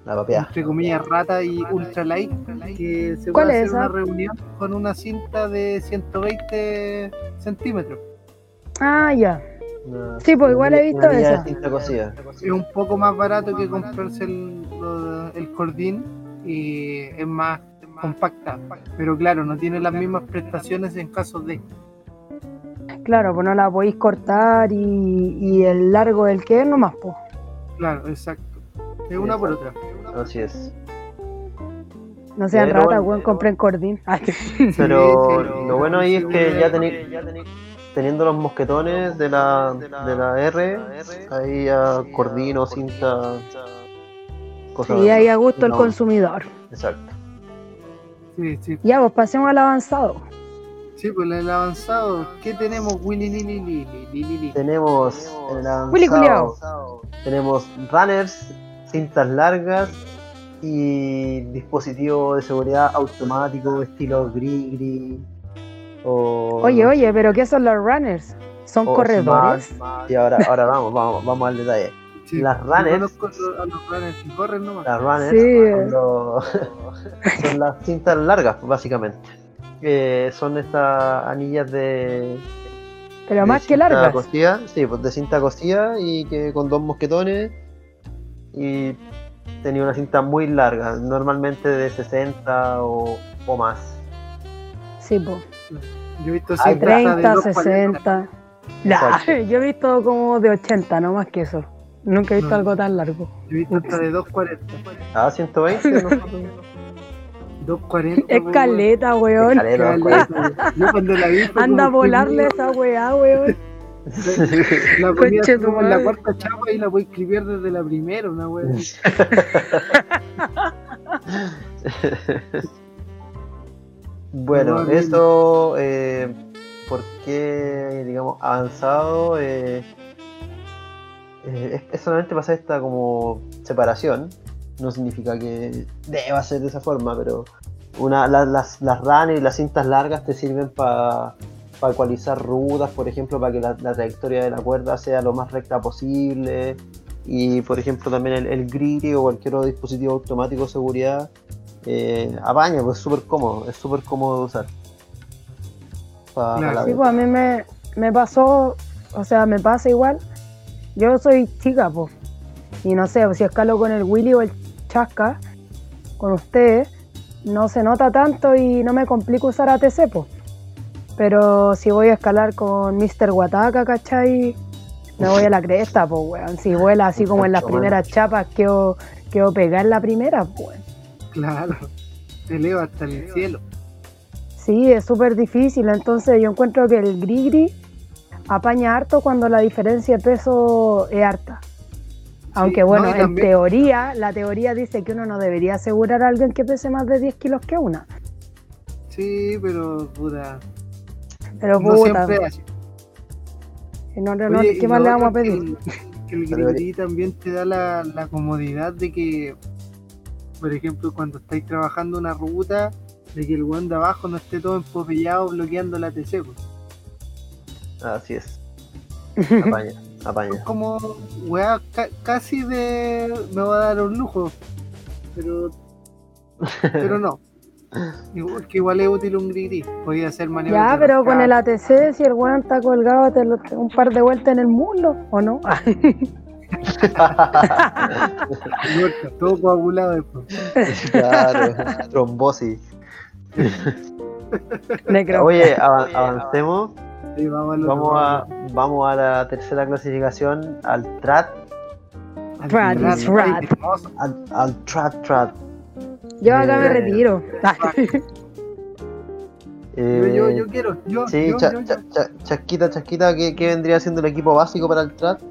La entre comillas rata y ultra light que se ¿Cuál puede es hacer una esa? reunión con una cinta de 120 centímetros. Ah, ya. Una- Sí, pues, igual he una visto cosida. Es un poco más barato que comprarse el cordín y es más compacta. Pero claro, no tiene las mismas prestaciones en caso de. Claro, pues no la podéis cortar y, y el largo del que es nomás, pues. Claro, exacto. Es una por otra. Así es. No sean Pero ratas, bueno. weón, compren cordín. [laughs] Pero sí, lo bueno ahí es que ya tenéis teniendo los mosquetones de la, de la R, ahí ya cordino, cinta, cosas. y ahí a gusto el consumidor. Exacto. Sí, sí. Ya, pues pasemos al avanzado. Sí, pues el avanzado. ¿Qué tenemos, Willy Lili Lili? Tenemos en el Willy avanzado, tenemos runners, cintas largas y dispositivo de seguridad automático estilo gris gris o Oye, oye, pero ¿qué son los runners? ¿Son o corredores? Y ahora, ahora vamos, vamos, vamos al detalle. Sí, Las runners- conozco a los runners que corren nomás. Las runners Sí. son, los- [laughs] son las cintas largas, básicamente. Eh, son estas anillas de, Pero de más que cinta largas. cosida, sí, pues de cinta cosida y que con dos mosquetones y tenía una cinta muy larga, normalmente de 60 o, o más. Sí, po. Yo he visto de 30, 2.40. 60. Nah, [laughs] yo he visto como de 80, no más que eso. Nunca he visto No. algo tan largo. Yo he visto hasta de 2.40. Ah, 120. nosotros. [laughs] 2.40. Es po, caleta, weón. Caleta, weón. 2.40. Caleta. Yo cuando la vi fue Anda a volarle esa weá, weón. [laughs] La ponía como en la cuarta chapa y la voy a escribir desde la primera, una así. [laughs] Bueno, No, eso, eh, ¿por qué, digamos, avanzado? eh, eh, es, es solamente pasar esta como separación, no significa que deba ser de esa forma, pero una, la- las, las runners y las cintas largas te sirven para ecualizar rutas, por ejemplo, para que la, la trayectoria de la cuerda sea lo más recta posible. Y por ejemplo también el, el griri o cualquier otro dispositivo automático de seguridad eh, apaña, pues es súper cómodo, es súper cómodo de usar. Pa- pa Claro. Sí, pues a mí me, me pasó, o sea, me pasa igual. Yo soy chica, pues. Y no sé, si escalo con el Willy o el Chasca, con ustedes, no se nota tanto y no me complica usar ATC, pues. Pero si voy a escalar con Mr. Wataka, ¿cachai? Me voy a la cresta, pues, weón. Si vuela así como en las primeras chapas, quedo, quedo pegar en la primera, pues. Claro. Te eleva hasta el cielo. Sí, es súper difícil. Entonces yo encuentro que el grigri apaña harto cuando la diferencia de peso es harta. Aunque no, bueno, en también- teoría, la teoría dice que uno no debería asegurar a alguien que pese más de 10 kilos que una. Sí, pero puta. Pero No puta, siempre Oye, y ¿qué más le vamos a que pedir? el- Que el [laughs] grigri también te da la, la comodidad de que, por ejemplo, cuando estáis trabajando una ruta, de que el weón de abajo no esté todo empopellado bloqueando la TC. pues. Así es. [laughs] Apaña, apaña. Es como, weá, ca- casi de. me va a dar un lujo. Pero. Pero no. [laughs] Igual, que igual es útil un grigri. Podía hacer maniobras. Ya, pero con el. ATC, si el weón está colgado, te lo- un par de vueltas en el muslo, ¿o no? [laughs] Todo coagulado después. claro, trombosis. [laughs] Necro. Oye, ava- avancemos. Vamos, a, vamos a la tercera clasificación, al TRAT, al Rat final, is rat. ay, hermoso. al, al TRAT TRAT. Yo acá me Eh, retiro. [laughs] Eh, Yo, yo, yo quiero, yo, Sí, yo, cha- yo, yo. cha- cha- chasquita, chasquita, ¿qué, qué vendría siendo el equipo básico para el TRAT?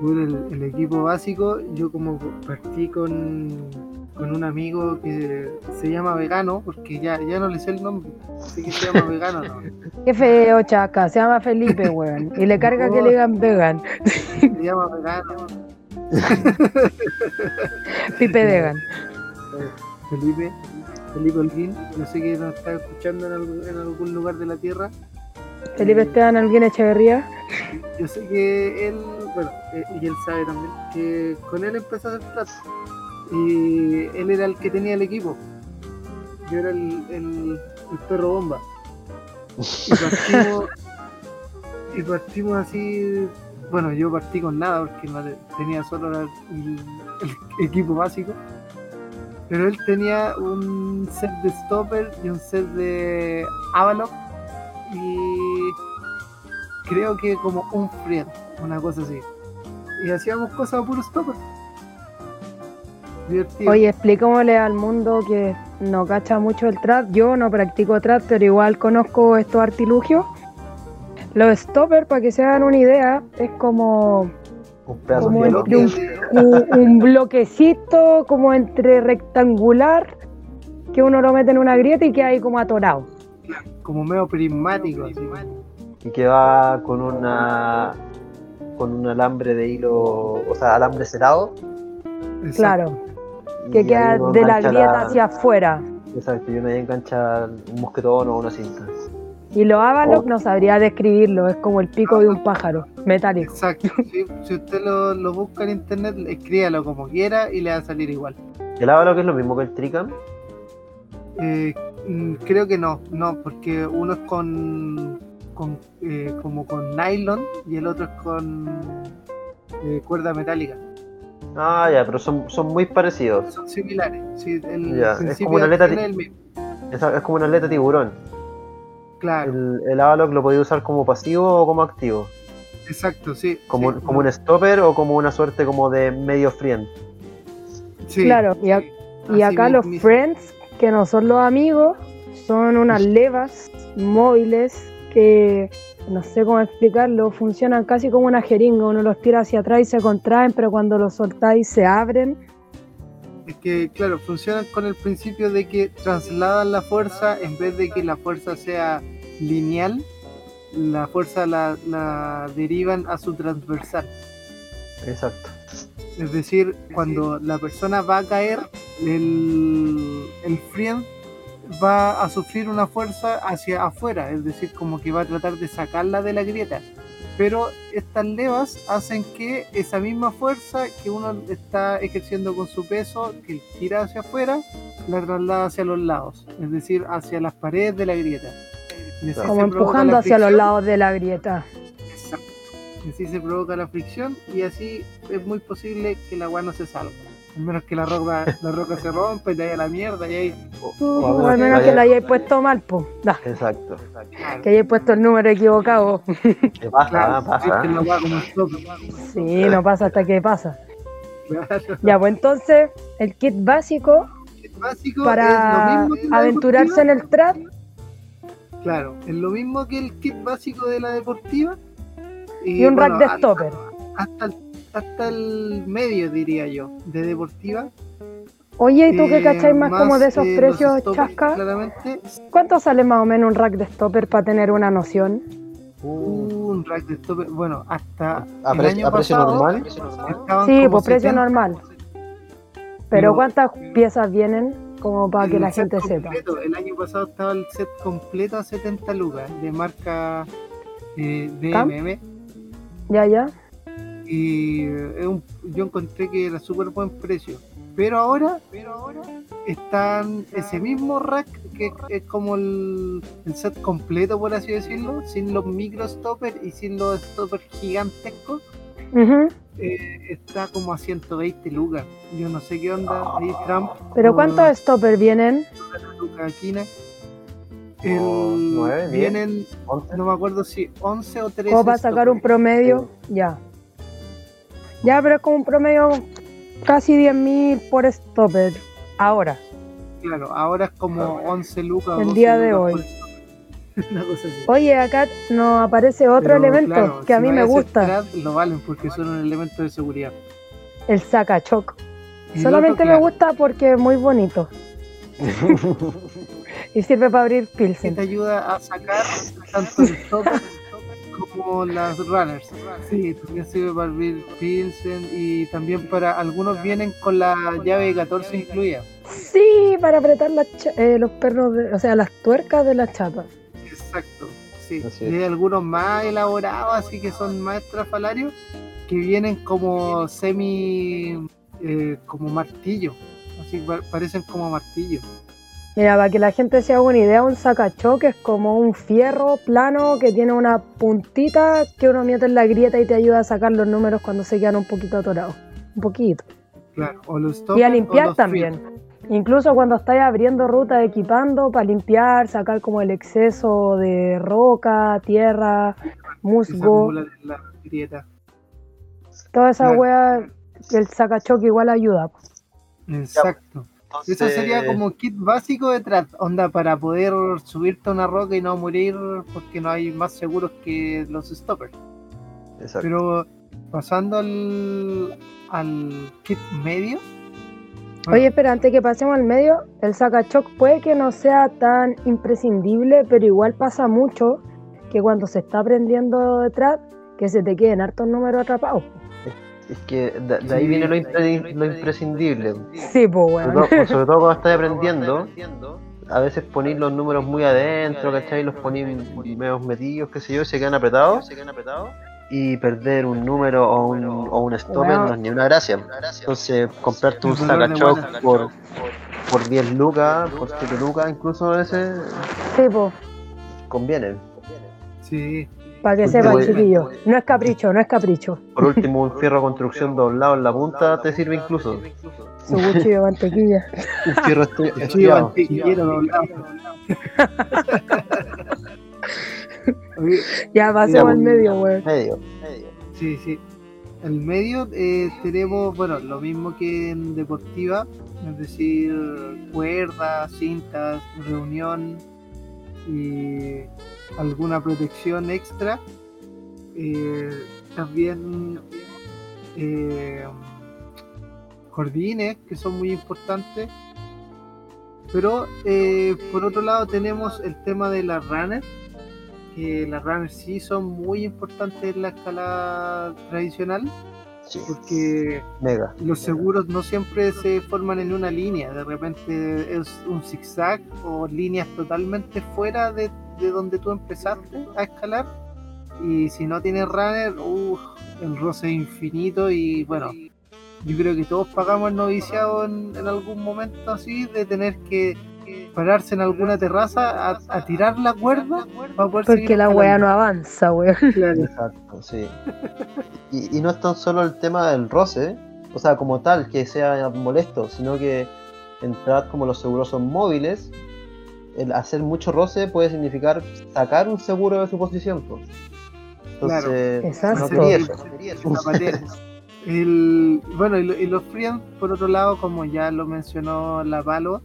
Bueno, el, el equipo básico, yo como partí con, con un amigo que se llama Vegano, porque ya, ya no le sé el nombre, así que se llama [laughs] Vegano. ¿no? Qué feo, chaca. Se llama Felipe, weón. Y le carga que le digan vegan. Se llama Vegano. [laughs] Pipe vegan. Felipe, Felipe Holguín, yo sé que nos está escuchando en algún, en algún lugar de la tierra. Felipe Esteban Alguien Echeverría. Yo sé que él, bueno, eh, y él sabe también, que con él empezó a hacer trato. Y él era el que tenía el equipo. Yo era el, el, el perro bomba. Y partimos, [laughs] y partimos así, bueno, yo partí con nada porque no te- tenía solo la- el, el equipo básico. Pero él tenía un set de stopper y un set de Avalok y creo que como un friend, una cosa así. Y hacíamos cosas a puro stopper. Divertido. Oye, explícamele al mundo que no cacha mucho el trap. Yo no practico trap, pero igual conozco estos artilugios. Los stoppers, para que se hagan una idea, es como Un pedazo Como de el bloque. de un- un, un bloquecito como entre rectangular que uno lo mete en una grieta y queda ahí como atorado. como medio prismático. así. y que va con una con un alambre de hilo, o sea, alambre cerrado. Exacto. Claro, que queda de la grieta hacia afuera. Exacto, y uno ahí engancha un mosquetón o una cinta. Y los Avalok Oh. no sabría describirlo, es como el pico de un pájaro metálico. Exacto. [laughs] Si, si usted lo, lo busca en internet, escríbalo como quiera y le va a salir igual. El ávalo que es lo mismo que el Tricam. Eh, mm, creo que no, no, porque uno es con, con eh, como con nylon y el otro es con eh, cuerda metálica. Ah, ya, pero son, son muy parecidos. Son similares. Sí, el Ya, es como una aleta es el mismo. Es, es como una aleta tiburón. Claro, El, el Avalok lo podía usar como pasivo o como activo. exacto, sí. Como, sí, como un stopper o como una suerte como de medio friend. sí, Claro, y, a- sí, y así acá los mismo. friends, que no son los amigos, son unas levas móviles que no sé cómo explicarlo, funcionan casi como una jeringa, uno los tira hacia atrás y se contraen, pero cuando los soltáis se abren. Es que, claro, funcionan con el principio de que trasladan la fuerza en vez de que la fuerza sea lineal, la fuerza la, la derivan a su transversal. Exacto. Es decir, cuando la persona va a caer, el, el friend va a sufrir una fuerza hacia afuera, es decir, como que va a tratar de sacarla de la grieta. Pero estas levas hacen que esa misma fuerza que uno está ejerciendo con su peso, que tira hacia afuera, la traslada hacia los lados, es decir, hacia las paredes de la grieta. Y así Como empujando hacia los lados de la grieta. Exacto. Y así se provoca la fricción y así es muy posible que el agua no se salga. Al menos que la roca, la roca se rompa y te vaya a la mierda y ahí. O, al que menos que la hayáis puesto mal, pues. Exacto. Que hayáis puesto el número equivocado. ¿Qué pasa? claro, como. Sí, no pasa hasta que pasa. Claro. Ya, pues entonces, el kit básico El básico para es lo mismo que la aventurarse en el trap, Claro, es lo mismo que el kit básico de la deportiva. y un bueno, rack de stopper. Hasta el, hasta el medio, diría yo, de deportiva. Oye, ¿y tú que Eh, cacháis más como de esos eh, precios stoppers, chascas? Claramente, ¿Cuánto sale más o menos un rack de stopper para tener una noción? Uh, un rack de stopper, bueno, hasta a, el pre- año a precio pasado normal. estaban Sí, como pues precio 70. normal. Pero Pero- ¿cuántas piezas vienen como para que la gente sepa? El año pasado estaba el set completo a 70 lucas de marca eh. DMM Ya, ya. Y eh, es un- yo encontré que era súper buen precio. Pero ahora, pero ahora están ese mismo rack que es como el, el set completo por así decirlo, sin los micro stoppers y sin los stoppers gigantescos. Eh, está como a 120 lucas. Yo no sé qué onda. Ahí Trump. Pero ¿cuántos stoppers vienen? Lucas Aquina. El, Oh, vienen, Once. no me acuerdo si 11 o 13. Como para sacar un promedio, ya. Ya, pero es como un promedio casi 10.000 por stopper. Ahora. Claro, ahora es como 11 lucas. El 12 día de hoy. por stopper. [laughs] Una cosa así. Oye, acá nos aparece otro Pero, elemento claro, que a si mí me gusta, trad, lo valen porque son un elemento de seguridad. el sacachoc. Solamente otro, me claro, gusta porque es muy bonito [laughs] y sirve para abrir que pilsen. te ayuda a sacar tanto el [laughs] stopper como las runners. Sí, también sirve para abrir Pilsen y también para algunos vienen con la llave 14 incluida. Sí, para apretar las cha- eh, los pernos, de- o sea, las tuercas de la chapa. Exacto, sí. Y hay algunos más elaborados, así que son más estrafalarios, que vienen como semi, eh, como martillo. Así pa- parecen como martillo. Mira, para que la gente se haga una idea, un sacachoc es como un fierro plano que tiene una puntita que uno mete en la grieta y te ayuda a sacar los números cuando se quedan un poquito atorados. Un poquito. Claro, o los Y a limpiar también. Incluso cuando estáis abriendo ruta equipando para limpiar, sacar como el exceso de roca, tierra, musgo, la grieta. toda esa Claro. wea, el sacachoc igual ayuda. Exacto. Eso sería como kit básico de trap, onda para poder subirte a una roca y no morir porque no hay más seguros que los stoppers. Exacto. Pero pasando al, al kit medio. Oye, espera, antes que pasemos al medio, el sacachoc puede que no sea tan imprescindible, pero igual pasa mucho que cuando se está aprendiendo de trap, que se te queden hartos números atrapados. Es que de, de ahí Sí. viene lo, impre- lo imprescindible. Sí, pues Sobre bueno. todo, sobre todo cuando estás aprendiendo, a veces ponéis los números muy adentro, ¿cachai? Los ponéis medio metidos, qué sé yo, y se quedan apretados. Y perder un número o un, o un Bueno. no es ni una gracia. Entonces, comprarte un sacachoc por, por 10 lucas, por 7 lucas, incluso a veces Sí, pues. conviene. Sí. Para que sepan, chiquillos. No es capricho, no es capricho. Por último, un fierro de construcción doblado en la punta te sirve incluso. Su cuchillo de mantequilla. Un fierro [laughs] estudiado. [laughs] Ya pasemos al medio, weón. Medio. Sí, sí. El medio eh, tenemos, bueno, lo mismo que en deportiva, es decir, cuerdas, cintas, reunión y alguna protección extra. Eh, también eh, que son muy importantes. Pero eh, por otro lado tenemos el tema de las runners, que las runners sí son muy importantes en la escalada tradicional, Sí. porque Mega. los seguros no siempre se forman en una línea, de repente es un zigzag o líneas totalmente fuera de, de donde tú empezaste a escalar. Y si no tienes runner, uff, el roce es infinito y bueno, yo creo que todos pagamos el noviciado en, en algún momento así de tener que pararse en alguna terraza a, a tirar la cuerda para poder Porque la weá no avanza, weón. [laughs] Claro. Exacto, sí. Y, y no es tan solo el tema del roce, o sea, como tal, que sea molesto, sino que entrar como los seguros son móviles, el hacer mucho roce puede significar sacar un seguro de su posición. pues. Entonces, Exacto. no quería eso. El, bueno, y, lo- y los Friends, por otro lado, como ya lo mencionó la Palo,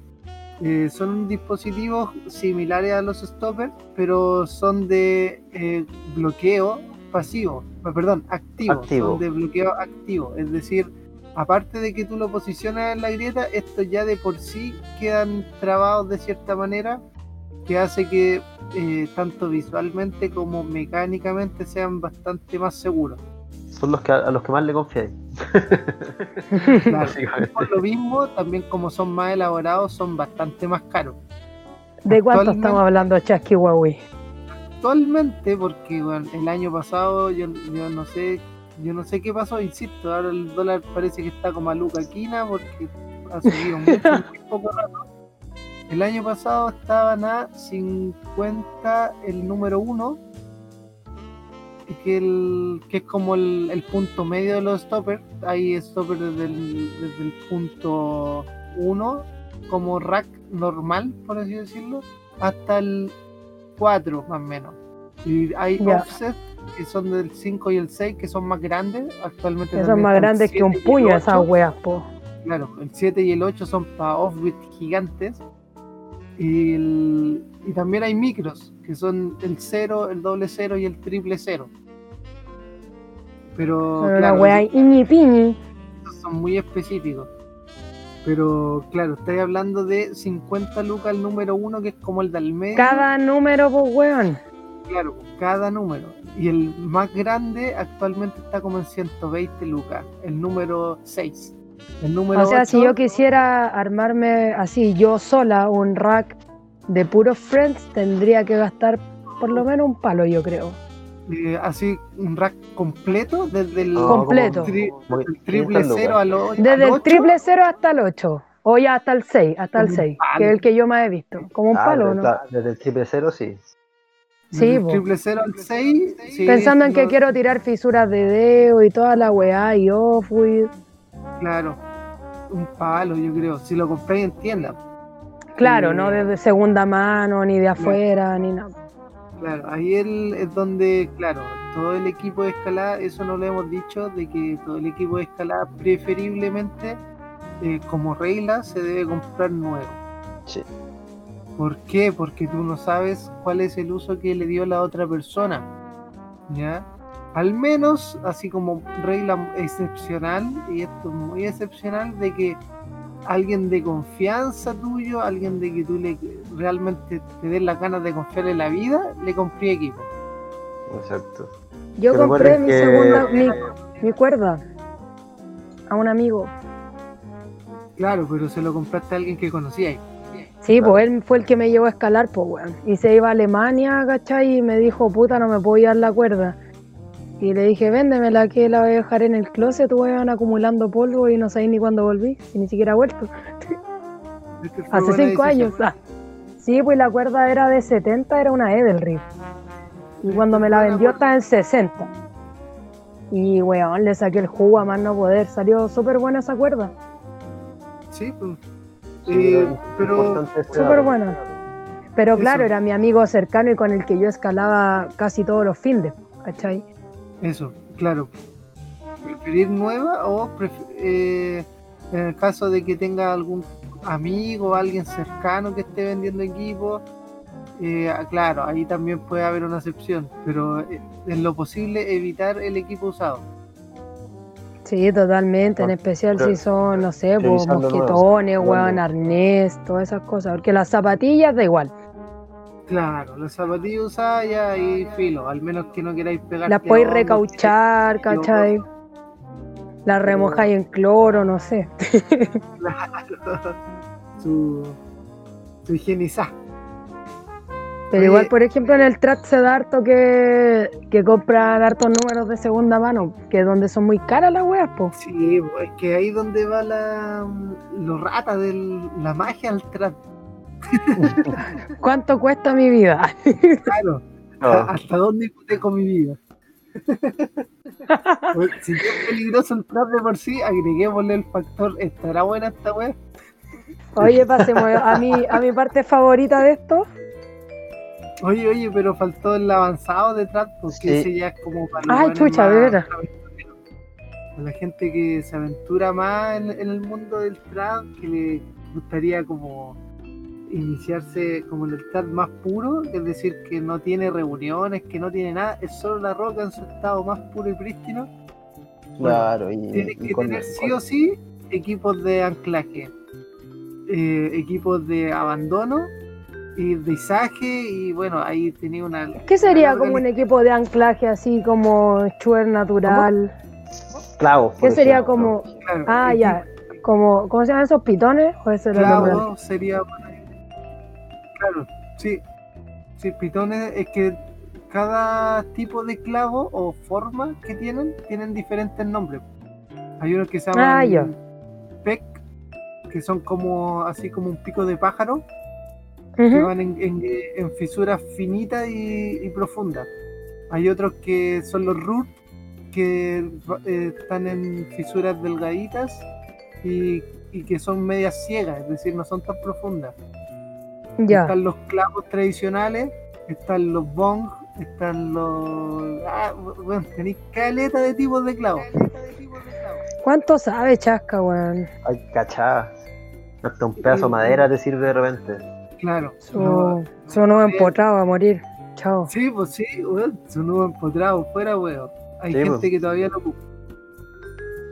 eh, son dispositivos similares a los stoppers, pero son de eh, bloqueo pasivo, eh, perdón, activo, Activo. son de bloqueo activo, es decir, aparte de que tú lo posicionas en la grieta, estos ya de por sí quedan trabados de cierta manera, que hace que eh, tanto visualmente como mecánicamente sean bastante más seguros. Son los que a, a los que más le confiáis. [laughs] Claro. básicamente. Por lo mismo, también como son más elaborados, son bastante más caros. ¿De cuánto estamos hablando, Chasqui Huawei? Actualmente, porque bueno, el año pasado yo, yo no sé, yo no sé qué pasó, insisto, ahora el dólar parece que está como a Luca Quina porque ha subido [laughs] mucho muy poco rato. El año pasado estaban a 50 el número uno, y que, el, que es como el, el punto medio de los stoppers. Hay stoppers desde el, desde el punto 1 como rack normal, por así decirlo, hasta el 4 más o menos. Y hay Ya. offset que son del 5 y el 6 que son más grandes. Actualmente son más grandes que un 7 y el puño 8. esas weas, po. Claro, el 7 y el 8 son para offbeat gigantes. Y, el- y también hay micros, que son el 0, el doble 0 y el triple 0. Pero una claro, wea iñi piñi. estos son muy específicos. Pero claro, estoy hablando de 50 lucas el número 1, que es como el del medio. Cada número, pues weón. Claro, cada número. Y el más grande actualmente está como en 120 lucas, el número 6. El número O sea, si 8, yo quisiera armarme así, yo sola, un rack de puros friends, tendría que gastar por lo menos un palo, yo creo. eh, así un rack completo, desde el, No, Completo. tri- como- el triple. 0 al 8. Desde el triple cero hasta el 8. O ya hasta el 6, hasta el Un 6, palo. que es el que yo más he visto. Como un Ah, palo, desde, ¿no? desde el triple cero, sí. Sí, triple 0 al 6. sí, Pensando en que quiero tirar fisuras de dedo y toda la weá y off-with. Claro, un palo, yo creo. Si lo compré en tienda. Claro, Eh, no desde segunda mano, ni de afuera, ni nada. Claro, ahí el- es donde, claro, todo el equipo de escalada, eso no lo hemos dicho, de que todo el equipo de escalada preferiblemente, eh, como regla, se debe comprar nuevo. Sí. ¿Por qué? Porque tú no sabes cuál es el uso que le dio la otra persona. ¿Ya? Al menos, así como regla excepcional, y esto es muy excepcional, de que alguien de confianza tuyo, alguien de que tú le realmente te des las ganas de confiar en la vida, le compré equipo. Exacto. Yo compré mi que- segunda, mi, mi cuerda a un amigo. Claro, pero se lo compraste a alguien que conocíais. Sí, Claro. pues él fue el que me llevó a escalar, pues weón. Y se iba a Alemania, ¿cachai? Y me dijo, puta, no me puedo llevar la cuerda. Y le dije, véndemela, que la voy a dejar en el closet, weón, acumulando polvo y no sabéis ni cuándo volví, si ni siquiera he vuelto. Hace cinco años. ah. Sí, pues la cuerda era de 70, era una Edelriff. Y cuando me la vendió estaba en 60. Y weón, le saqué el jugo a más no poder. Salió súper buena esa cuerda. Sí, pues. Sí, Eh, pero Súper buena. Pero Eso. claro, era mi amigo cercano y con el que yo escalaba casi todos los fines, ¿cachai? Eso, claro. ¿Preferir nueva o pref- eh, en el caso de que tenga algún amigo o alguien cercano que esté vendiendo equipo? eh, ah, claro, ahí también puede haber una excepción, pero eh, en lo posible evitar el equipo usado. Sí, totalmente, en Ah, especial pero- si son, no sé, mosquetones, weón, arnés, todas esas cosas. Porque las zapatillas da igual. Claro, las zapatillas usadas ya y filo, al menos que no queráis pegar. Las podéis recauchar, ¿cachai? Las remojáis en cloro, no sé. [laughs] su, su higienizar. Pero Oye, igual, por ejemplo, en el trap se da harto que, que compran hartos números de segunda mano, que donde son muy caras las weas, po. Sí, es que ahí donde va la lo rata de la magia al trap. [laughs] ¿Cuánto cuesta mi vida? [laughs] Claro, No, ¿hasta dónde hipoteco mi vida? [laughs] Pues, si es peligroso el trap de por sí, agreguémosle el factor, ¿estará buena esta wea? Oye, pasemos a mi, a mi parte favorita de esto. Oye, oye, pero faltó el avanzado de trap, porque Sí. ese ya es como para Ay, chucha, de veras. la gente que se aventura más en, en el mundo del trap, que le gustaría como iniciarse como en el trap más puro, es decir, que no tiene reuniones, que no tiene nada, es solo la roca en su estado más puro y prístino, claro. Y, tiene y que con- tener sí o sí equipos de anclaje, eh, equipos de abandono y de izaje y bueno, ahí tenía una... ¿Qué sería una como un equipo de anclaje así como Schuer natural? clavos. ¿Qué sería ejemplo. como, claro, ah, equipo- ya, como, ¿cómo se llaman esos pitones? ¿O ese? Clavo sería. Claro, sí. Sí, pitones es que cada tipo de clavo o forma que tienen, tienen diferentes nombres. Hay unos que se llaman Ah. PEC, que son como así como un pico de pájaro, que van en, en- en fisuras finitas y, y profundas. Hay otros que son los root, que eh, están en fisuras delgaditas y, y que son medias ciegas, es decir, no son tan profundas. Ya. Están los clavos tradicionales, están los bong, están los... Ah, bueno, tenéis caleta de tipos de clavos. ¿Cuánto sabe Chasca, weón? Ay, cachada. Hasta un pedazo de madera te sirve de repente. Claro. Su, no, su nuevo bien. empotrado a morir. Chao. Sí, pues sí, weón, su nuevo empotrado, fuera, weón. Hay Sí, gente pues. que todavía lo ocupa.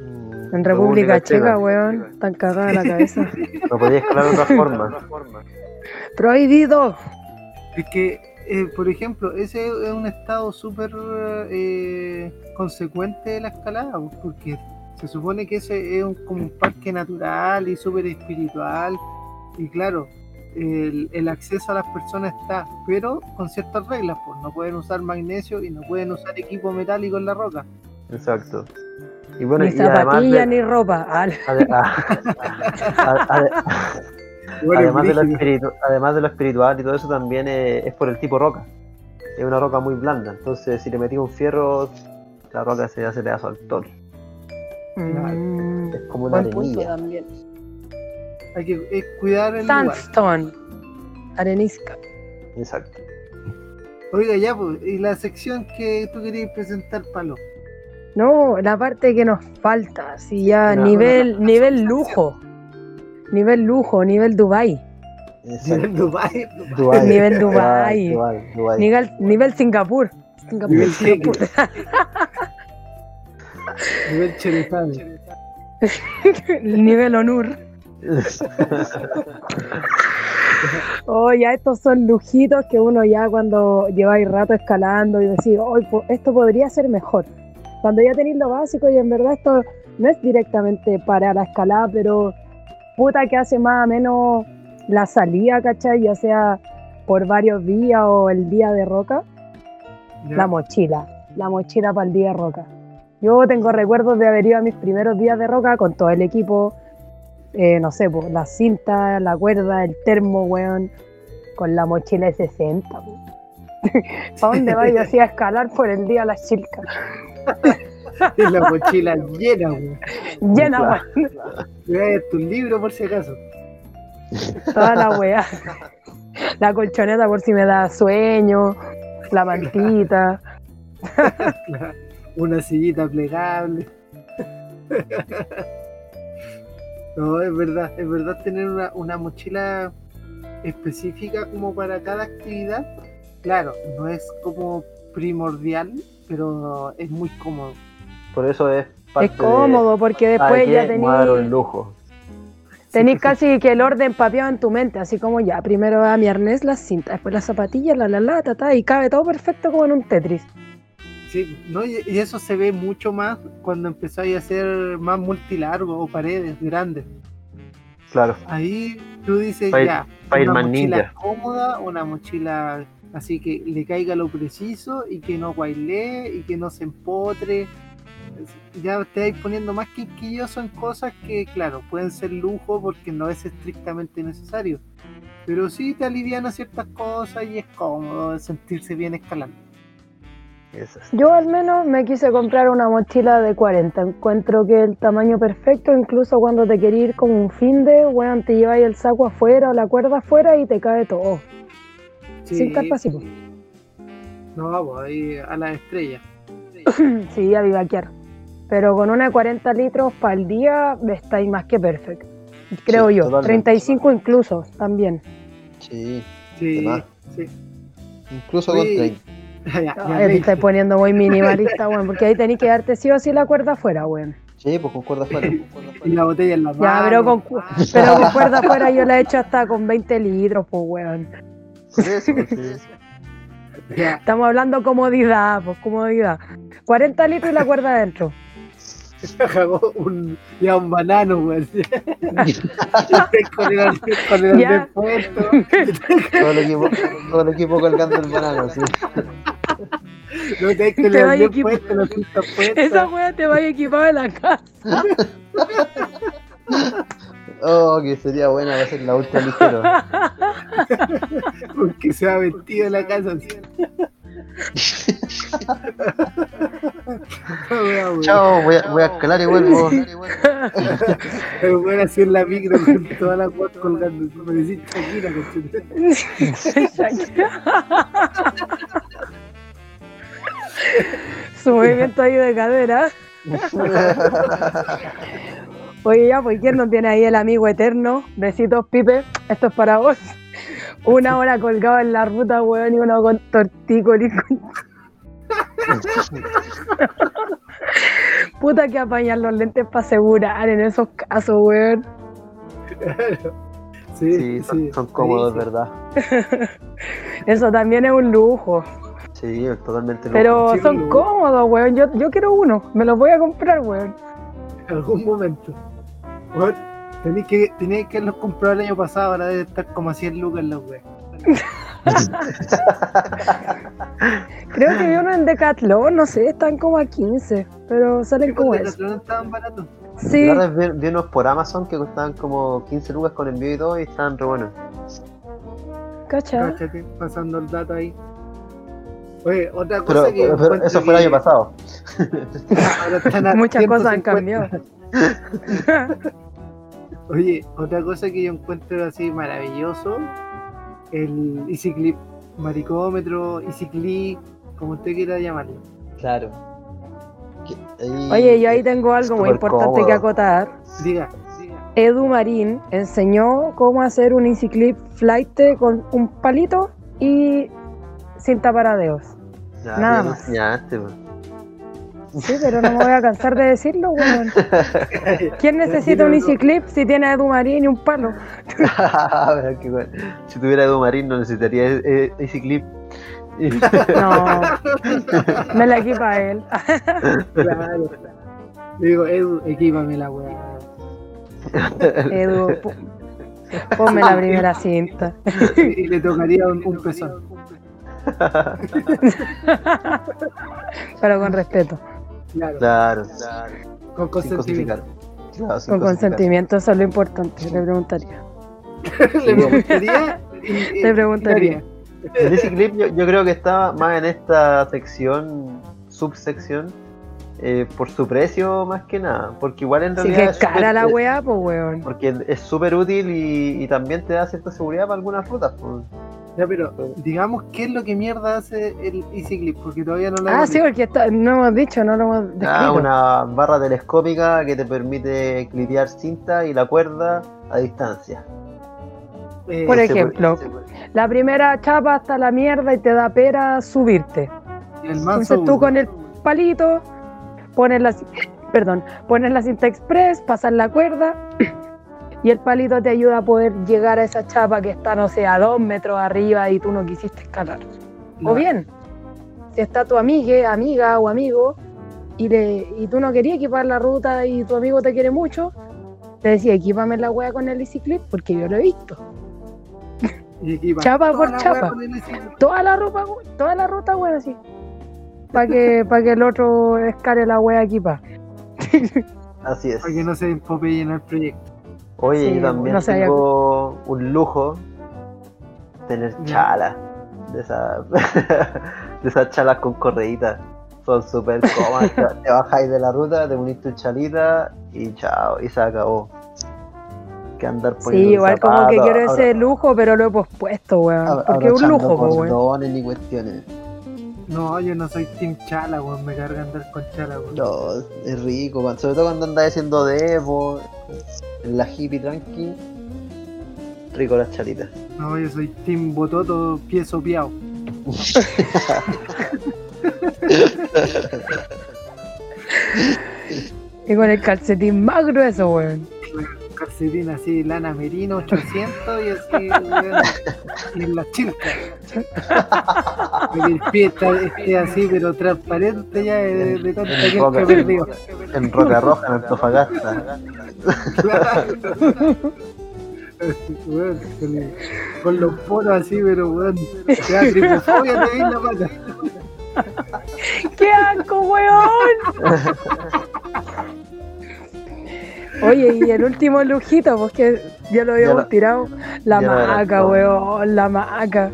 Mm, En República Checa, weón, están cagadas la cabeza. [laughs] No podía escalar de otra forma. Prohibido. Es que, eh, por ejemplo, ese es un estado súper eh, consecuente de la escalada, porque se supone que ese es un- como un parque natural y súper espiritual, y claro, el, el acceso a las personas está, pero con ciertas reglas, pues no pueden usar magnesio y no pueden usar equipo metálico en la roca. Exacto. Y bueno, ni y además zapatilla de, ni ropa. [laughs] Ah, [laughs] ade- ade- además, de lo espiritu- además de lo espiritual y todo eso también eh, es por el tipo roca. Es una roca muy blanda, entonces si le metí un fierro, la roca se hace pedazo al toque. mm, Es como una punto arenilla. también. Hay que eh, cuidar el lugar. Sandstone. Arenisca. Exacto. Oiga, ya, pues, y la sección que tú querías presentar, Palo. No, la parte que nos falta, si ya No, nivel, no, no, nivel lujo. Nivel lujo, nivel Dubai. Exacto. Nivel Dubái. Dubái, Dubái. Nivel, nivel Singapur. Singapur, Nivel Singapur. nivel Cherezade. nivel Onur. [laughs] Oh, ya estos son lujitos que uno ya cuando lleváis rato escalando y decís, oh, po- esto podría ser mejor. Cuando ya tenéis lo básico y en verdad esto no es directamente para la escalada, pero puta que hace más o menos la salida, ¿cachai? Ya sea por varios días o el día de roca, la mochila, la mochila para el día de roca. Yo tengo recuerdos de haber ido a mis primeros días de roca con todo el equipo, eh, no sé, pues, la cinta, la cuerda, el termo, weón, con la mochila de 60. po. [laughs] ¿Para dónde vas? Yo hacía escalar por el día las chilcas. [laughs] Es la mochila llena, weón. Llena, a tu libro por si acaso. Toda la weá. La colchoneta por si me da sueño. La mantita. [laughs] Una sillita plegable. [laughs] No, es verdad, es verdad tener una, una mochila específica como para cada actividad. Claro, no es como primordial, pero es muy cómodo. Por eso es parte Es cómodo porque después ya de un tenés, lujo. tenés casi que el orden papeado en tu mente. Así como ya, primero va mi arnés, las cintas, después las zapatillas, la la la, ta, ta, y cabe todo perfecto como en un Tetris. Sí, ¿no? y, y eso se ve mucho más cuando empezáis a hacer más multilargo o paredes grandes. Claro. Ahí tú dices Pa' ya, pa' una mochila ninja. cómoda, una mochila así que le caiga lo preciso y que no guailee y que no se empotre. Ya te vais poniendo más quisquilloso en cosas que, claro, pueden ser lujo porque no es estrictamente necesario. Pero sí te alivian a ciertas cosas y es cómodo sentirse bien escalando. Es. Yo al menos me quise comprar una mochila de 40. Encuentro que el tamaño perfecto, incluso cuando te querís ir con un fin de, weón, te lleváis el saco afuera o la cuerda afuera y te cae todo. Sí, Sin carpa, sí, po. no, pues ahí a la estrella. [clears throat] Sí, a vivaquear. Pero con una de 40 litros para el día estáis más que perfecto. Creo Sí, yo. totalmente. 35 incluso también. Sí. Sí. Incluso con 30. [laughs] Ya, ya Ay, te 20. estáis poniendo muy minimalista, weón, porque ahí tenéis que darte sí o sí la cuerda afuera, weón. Sí, pues con cuerda afuera. [laughs] Y la botella en la mano. Ya, pero con, cu- pero con cuerda afuera yo la he hecho hasta con 20 litros, pues, weón. Por eso, sí. Ya, Estamos hablando comodidad, pues, comodidad. 40 litros y la cuerda adentro. [laughs] cagó un, ya un banano, güey. [laughs] con el, con el puesto. [laughs] todo, el equipo, todo el equipo colgando el banano, sí. No te el Te vaya puesto, la cinta puesta. Esa weá te vaya equipado en la casa. Oh, que sería buena, va a ser la ultra ligero. Porque se ha vestido en la casa. así. Chao, voy a, voy a escalar y vuelvo. Pero bueno, así en la micro con toda la cuota colgando. Me decís Shakira. Su movimiento ahí de cadera. [laughs] Oye, ya, pues ¿quién no tiene ahí el amigo eterno? Besitos, Pipe. Esto es para vos. Una hora colgado en la ruta, weón, y uno con tortícolis. con- [laughs] Puta que apañan los lentes para asegurar en esos casos, weón. Sí, Sí, son, son cómodos, ¿verdad? [laughs] Eso también es un lujo. Sí, totalmente loco. Pero Sí, son lujo. cómodos, weón. Yo, yo quiero uno. Me los voy a comprar, weón. En algún momento. Bueno, tenéis que, tenéis que haberlos comprado el año pasado, ahora debe estar como a 100 lucas la wea. [laughs] Creo que vi uno en Decathlon, no sé, están como a 15, pero salen como Los eso. no estaban baratos. Sí, La vi, vi unos por Amazon que costaban como 15 lucas con envío y todo y estaban re buenos. cacha. Cáchate, pasando el dato ahí. Oye, otra Pero, cosa que. pero eso fue el año pasado. [laughs] Muchas cosas han 150. cambiado. [laughs] Oye, otra cosa que yo encuentro así maravilloso, el Easy Clip maricómetro, Easy Clip, como usted quiera llamarlo. Claro. Oye, yo ahí tengo algo muy importante que acotar. Diga. Edu Marín enseñó cómo hacer un Easy Clip flight con un palito y cinta para dedos. Ya, nada más. enseñaste, pues. Sí, pero no me voy a cansar de decirlo, weón. ¿Quién [laughs] necesita un Easy Clip si tiene a Edu Marín y un palo? [laughs] Si tuviera Edu Marín no necesitaría eh, ese clip. No, [laughs] me la equipa él. Claro. Digo, Edu, equípame la weá. Edu, ponme la primera cinta. Y le tocaría un, un pezón. Pero con respeto, Claro, Claro. con consentimiento. Claro, con consentimiento, eso es lo importante, le preguntaría. [laughs] le preguntaría. y- Te preguntaría. El Easy Clip yo, yo creo que está más en esta sección, subsección, eh, por su precio más que nada. Porque igual en Sí realidad. que es cara súper- la weá, pues weón. Porque es súper útil y, y también te da cierta seguridad para algunas rutas. pues. Ya, pero digamos, ¿qué es lo que mierda hace el Easy Clip? Porque todavía no lo Ah, sí, porque está- no hemos dicho, no lo hemos descrito. Ah, una barra telescópica que te permite clipear cinta y la cuerda a distancia. Eh, Por ejemplo, puede- se puede- La primera chapa hasta la mierda y te da pera subirte. el Entonces tú con el palito pones la, [laughs] perdón, pones la cinta express, pasas la cuerda y el palito te ayuda a poder llegar a esa chapa que está, no sé, a dos metros arriba y tú no quisiste escalar. No, O bien, si está tu amigue, amiga o amigo y, le, y tú no querías equipar la ruta y tu amigo te quiere mucho, te decía, equípame la wea con el Clip porque yo lo he visto. y chapa por chapa. Toda la ruta, toda la ruta, wea, así. Para que, [laughs] pa' que el otro escale la wea equipa. Así es. Para que no se empopelle en el proyecto. Oye, Sí, yo también no se haya- tengo un lujo tener chalas. De esas [laughs] de esas chalas con correitas. Son súper cómodas. te, [laughs] te bajáis de la ruta, te unís tu chalita y chao, y se acabó. Que andar Sí, poniendo un igual como que quiero ese lujo, pero lo he pospuesto, weón. Porque es un lujo, weón. ni cuestiones. No, yo no soy Team Chala, weón. Me carga andar con Chala, weón. No, es rico, man. sobre todo cuando andas haciendo Devo, en la hippie tranqui. Rico las chalitas. No, yo soy Team Bototo, pie sopeado. Y con el calcetín más grueso, weón. Calcetín así, lana merino 800 y así. Y en la chilca. El pie está, esté así, pero transparente ya de, de tanta roca, que perdió. en Roca Roja, en Antofagasta. Weón, [laughs] con, con los poros así, pero weón, te da tripofobia, te di la pata. [laughs] ¡Qué asco, weón! [laughs] Oye, y el último lujito, pues que ya lo habíamos tirado. La maca, weón, la maca.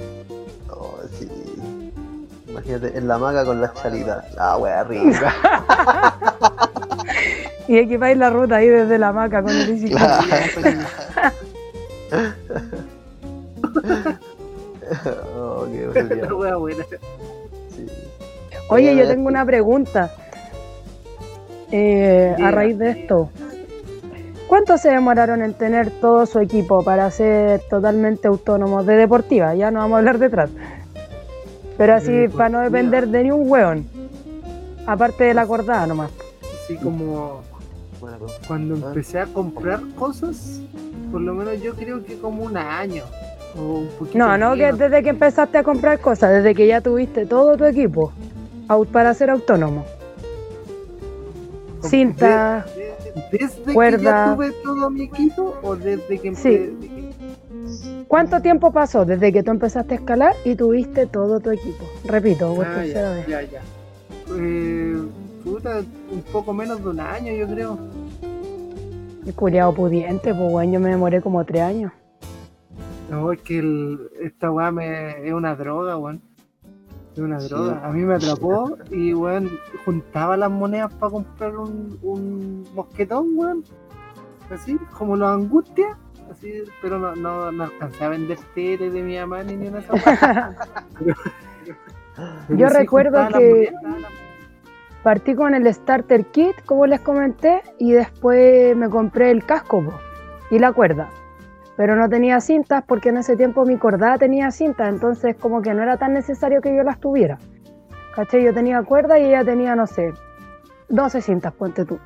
Oh, sí. Imagínate, en la maca con las chalitas. La wea rica. [laughs] Y equipáis la ruta ahí desde la maca con el Clip. [laughs] oh, qué buena. wea buena. Sí. Oye, yo tengo una pregunta. Eh, a raíz de esto, ¿cuánto se demoraron en tener todo su equipo para ser totalmente autónomos de deportiva? Ya no vamos a hablar detrás. Pero así, De para no deportiva. depender de ni un hueón. Aparte de la acordada nomás. Así como cuando empecé a comprar cosas, por lo menos yo creo que como un año. O un poquito No, no que desde que empezaste a comprar cosas, desde que ya tuviste todo tu equipo para ser autónomo. Cinta, de- de- desde que cuerda. ya tuve todo mi equipo o desde que Sí. empecé. ¿cuánto tiempo pasó desde que tú empezaste a escalar y tuviste todo tu equipo? Repito, por Ah, tercera ya, vez. ya, ya. Eh, puta, un poco menos de un año, yo creo. El culiado pudiente, pues bueno, yo me demoré como tres años. No, es que el- esta weá me, es una droga, weón. Una Sí. droga. A mí me atrapó y, weón, juntaba las monedas para comprar un, un mosquetón, weón. Así, como los angustia. Así, pero no, no, no alcancé a vender tele de mi mamá ni ni una. [laughs] Pero Yo sí recuerdo que- monedas. Partí con el starter kit, como les comenté, y después me compré el casco po, y la cuerda. Pero no tenía cintas porque en ese tiempo mi cordada tenía cintas, entonces como que no era tan necesario que yo las tuviera. ¿Caché? Yo tenía cuerda y ella tenía, no sé, 12 cintas, ponte tú.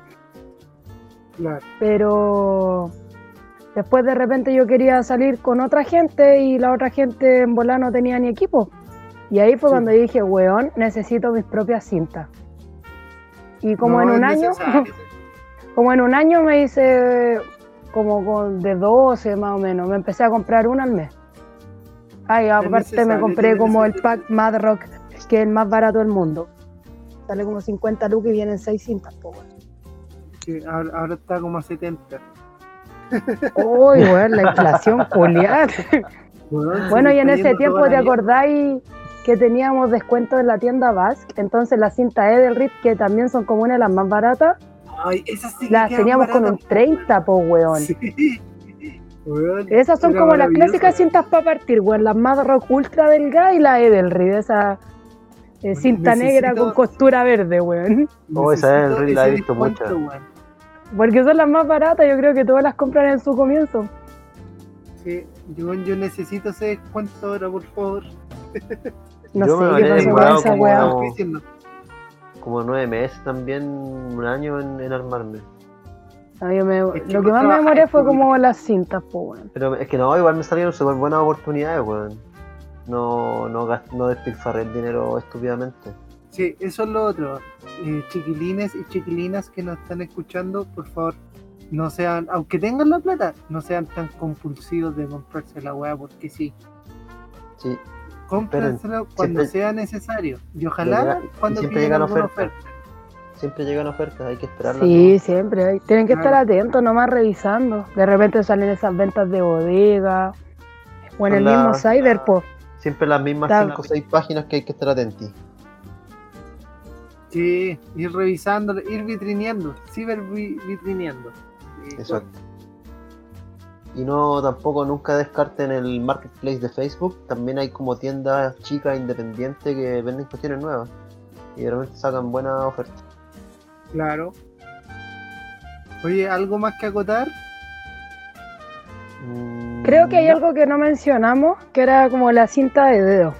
Claro. Pero después de repente yo quería salir con otra gente y la otra gente en volar no tenía ni equipo. Y ahí fue Sí. cuando dije, weón, necesito mis propias cintas. Y como No en un año, [laughs] como en un año me hice como con de 12 más o menos, me empecé a comprar una al mes. Ay, aparte me compré como el pack Mad Rock, que es el más barato del mundo. Sale como 50 lucas y vienen 6 cintas, po. Que ahora, ahora está como a 70. Uy, [laughs] weón, la inflación culiar. Bueno, y en ese tiempo, ¿te acordáis que teníamos descuento en la tienda Basque? Entonces las cintas Edelrit, que también son como una de las más baratas, Ay, esas sí las teníamos con un baratas. 30, po, weón. Sí. [laughs] Weón, Esas son como las clásicas cintas para partir, weón. Las más rock ultra delgada y la Edelrid, esa eh, cinta Necesito- negra con costura verde, weón. [laughs] Oh, esa el la he visto weón. Porque son las más baratas, yo creo que todas las compran en su comienzo. Sí, yo, yo necesito ese descuento ahora, por favor. [laughs] No Yo me sé habría qué pasó con esa como- Como nueve meses también, un año en, en armarme. No, yo me- Es lo que más me demoré fue como las cintas, po, weón. Pero es que no, igual me salieron súper buenas oportunidades, weón. No, no, gast- no despilfarré el dinero estúpidamente. Sí, eso es lo otro. Eh, chiquilines y chiquilinas que nos están escuchando, por favor, no sean, aunque tengan la plata, no sean tan compulsivos de comprarse la weá, porque sí, Sí, cómprenselo cuando siempre- sea necesario. Y ojalá llega- cuando siempre llegan ofertas. oferta. siempre llegan ofertas, hay que esperarlas. Sí, siempre. hay- Tienen que estar atentos, nomás revisando. De repente salen esas ventas de bodega. O en el mismo las- cyber, po. Siempre las mismas Está- 5 o 6 páginas que hay que estar atentos. Sí, ir revisando, ir vitrineando, ciber vi- vitrineando. Sí, Exacto. Y no tampoco nunca descarten el marketplace de Facebook. También hay como tiendas chicas independientes que venden cuestiones nuevas. Y realmente sacan buenas ofertas. Claro. Oye, ¿algo más que acotar? Mm, Creo que hay algo que no mencionamos, que era como la cinta de dedo.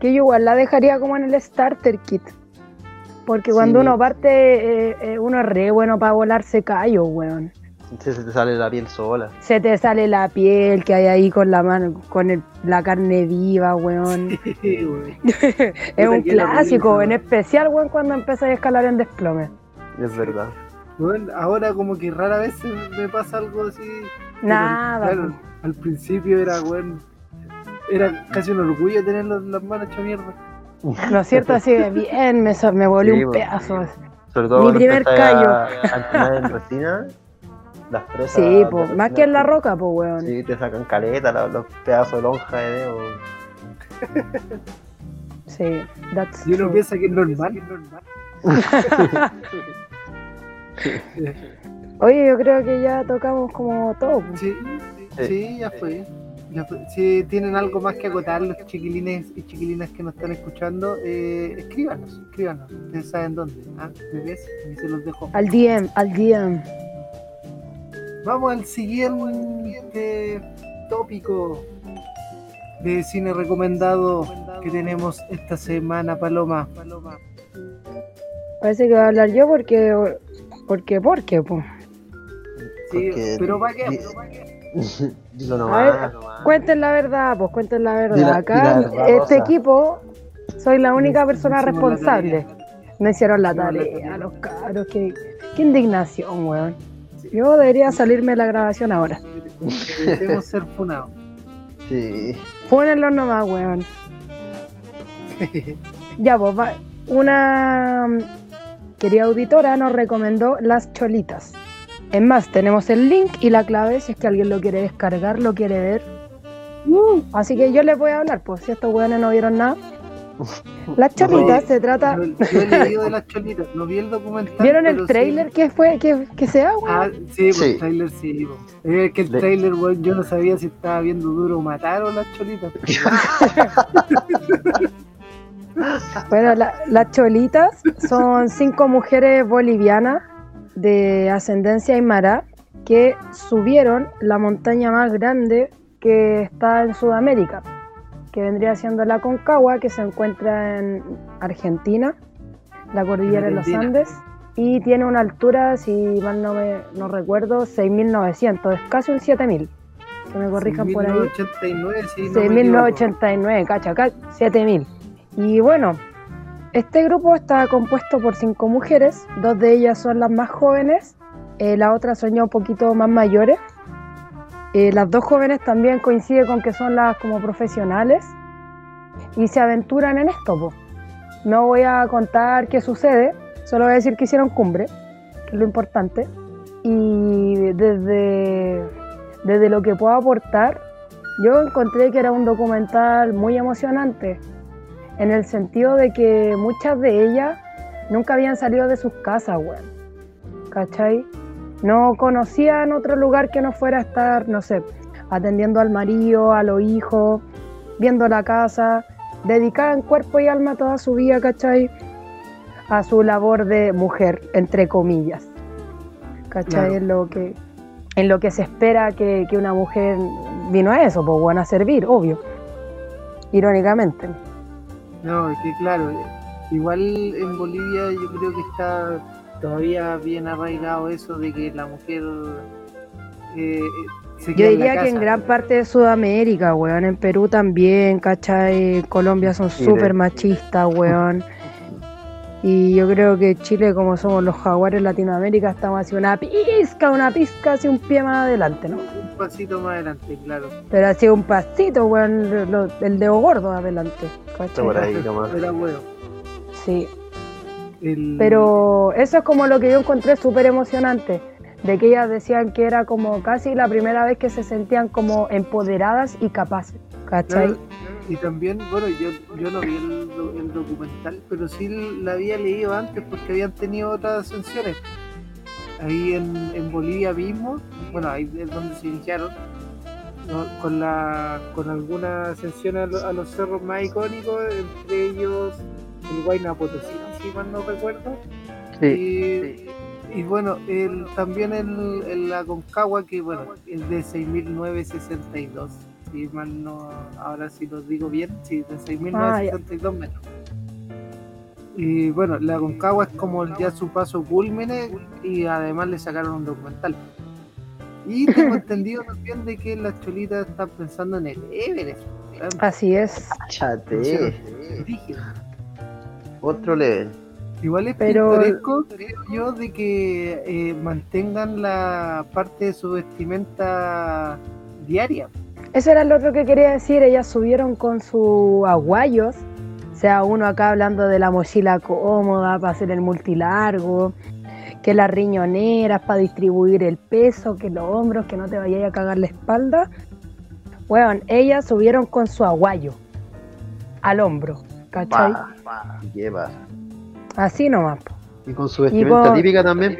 Que yo igual la dejaría como en el starter kit. Porque cuando Sí. uno parte, eh, eh, uno es re bueno para volarse callo, weón. Se, se te sale la piel sola. Se te sale la piel que hay ahí con la mano, con el- la carne viva, weón. Sí, [laughs] güey. es un clásico, en especial, weón, cuando empiezas a escalar en desplome. Es verdad. Bueno, ahora como que rara vez me pasa algo así. pero, Nada, claro, al principio era, bueno, era casi un orgullo tener las, las manos hechas mierda. [laughs] ¿no es cierto? Así de bien, me, so- me volé Sí, un bueno. pedazo. Sobre todo Mi primer callo. A, a en [laughs] resina, las presas. Sí, de po, más que en la roca, pues, weón. Sí, te sacan caleta, la- los pedazos de lonja de dedo. Sí, that's Y uno true. piensa que es normal. Oye, yo creo que ya tocamos como todo. pues. Sí, sí, ya fue. Ya fue. Si tienen algo más que acotar los chiquilines y chiquilinas que nos están escuchando, eh, escríbanos, escríbanos. Ustedes saben dónde. Ah, bebés, ahí se los dejo. Al DM, al DM. Vamos al siguiente tópico de cine recomendado que tenemos esta semana, Paloma. Parece que voy a hablar yo porque. Porque, porque, pues. Sí, Porque- pero ¿para qué? ¿Pero pa' qué? [laughs] Dilo A nomás. ver, Cuenten la verdad, pues cuenten la verdad. Acá, la verdad, este equipo, soy la única persona responsable. No hicieron la Hicimos la tarea, tarea. los caros. Qué, qué indignación, weón. Yo debería salirme la grabación ahora. Debemos ser funados. Sí. Pónenlo nomás, weón. Ya, pues, va- una mm, querida auditora nos recomendó las cholitas. Es más, tenemos el link y la clave si es que alguien lo quiere descargar, lo quiere ver. Así que yo les voy a hablar, pues si estos weones no vieron nada. [laughs] Las cholitas se trata. Yo, he leído de [laughs] las cholitas, no vi el documental. ¿Vieron el sí- trailer que fue que, que se da? Ah, sí, pues Sí. el trailer sí. po. Es que el De- trailer, weón, yo no sabía si estaba viendo duro matar o las cholitas. [laughs] Bueno, la- las cholitas son cinco mujeres bolivianas de ascendencia aymara que subieron la montaña más grande que está en Sudamérica, que vendría siendo la Concagua, que se encuentra en Argentina, la cordillera de los. Andes, y tiene una altura, si mal no, me, no recuerdo, 6.900, es casi un 7.000. Que me corrijan por ahí. 1989, sí, no me equivoco. 6.989, cacha, acá 7.000. Y bueno, este grupo está compuesto por cinco mujeres, dos de ellas son las más jóvenes, eh, las otras son ya un poquito más mayores. Eh, las dos jóvenes también coincide con que son las como profesionales y se aventuran en esto. No voy a contar qué sucede, solo voy a decir que hicieron cumbre, que es lo importante. Y desde, desde lo que puedo aportar, yo encontré que era un documental muy emocionante, en el sentido de que muchas de ellas nunca habían salido de sus casas, weón. ¿Cachai? No conocían otro lugar que no fuera a estar, no sé, atendiendo al marido, a los hijos, viendo la casa, dedicaban cuerpo y alma toda su vida, ¿cachai? A su labor de mujer, entre comillas. ¿Cachai? En lo que en lo que se espera que, que una mujer vino a eso, pues bueno, a servir, obvio. Irónicamente. No, es que claro, igual en Bolivia yo creo que está todavía bien arraigado eso de que la mujer eh, se Yo en diría que en gran parte de Sudamérica, weón, en Perú también, ¿cachai? Colombia son Chile. súper machistas, weón. Y yo creo que Chile, como somos los jaguares Latinoamérica, estamos así una pizca, una pizca, así un pie más adelante, ¿no? Un pasito más adelante, claro. Pero así un pasito, weón, lo- el dedo gordo adelante, Está por ¿cachai? ahí nomás. Era bueno. Sí. El- Pero eso es como lo que yo encontré súper emocionante, de que ellas decían que era como casi la primera vez que se sentían como empoderadas y capaces, ¿cachai? Claro, y también, bueno, yo, yo no vi el, do- el documental, pero sí la había leído antes porque habían tenido otras ascensiones. Ahí en, en Bolivia mismo, bueno, ahí es donde se iniciaron, con, la, con algunas ascensiones a, lo- a los cerros más icónicos, entre ellos el Huayna Potosí, si mal no recuerdo. Sí, Y, y bueno, el, también el, el Aconcagua, que bueno, es de 6.962. Si mal no, ahora sí lo digo bien, sí, de 6.962 metros. Y bueno, la Aconcagua es como ya su paso culmine y además le sacaron un documental. Y tengo [laughs] entendido también de que las cholitas están pensando en el Everest. Así es. Chate. Otro level. Igual es Pero- pintoresco, creo yo, de que eh, mantengan la parte de su vestimenta diaria. Eso era lo otro que quería decir. Ellas subieron con sus aguayos. O sea, uno acá hablando de la mochila cómoda para hacer el multilargo, que las riñoneras para distribuir el peso, que los hombros, que no te vayas a cagar la espalda. Bueno, ellas subieron con su aguayo al hombro, ¿cachai? Pa, ¿Y ¿Qué pasa? Así nomás. po. Y con su vestimenta con- típica también.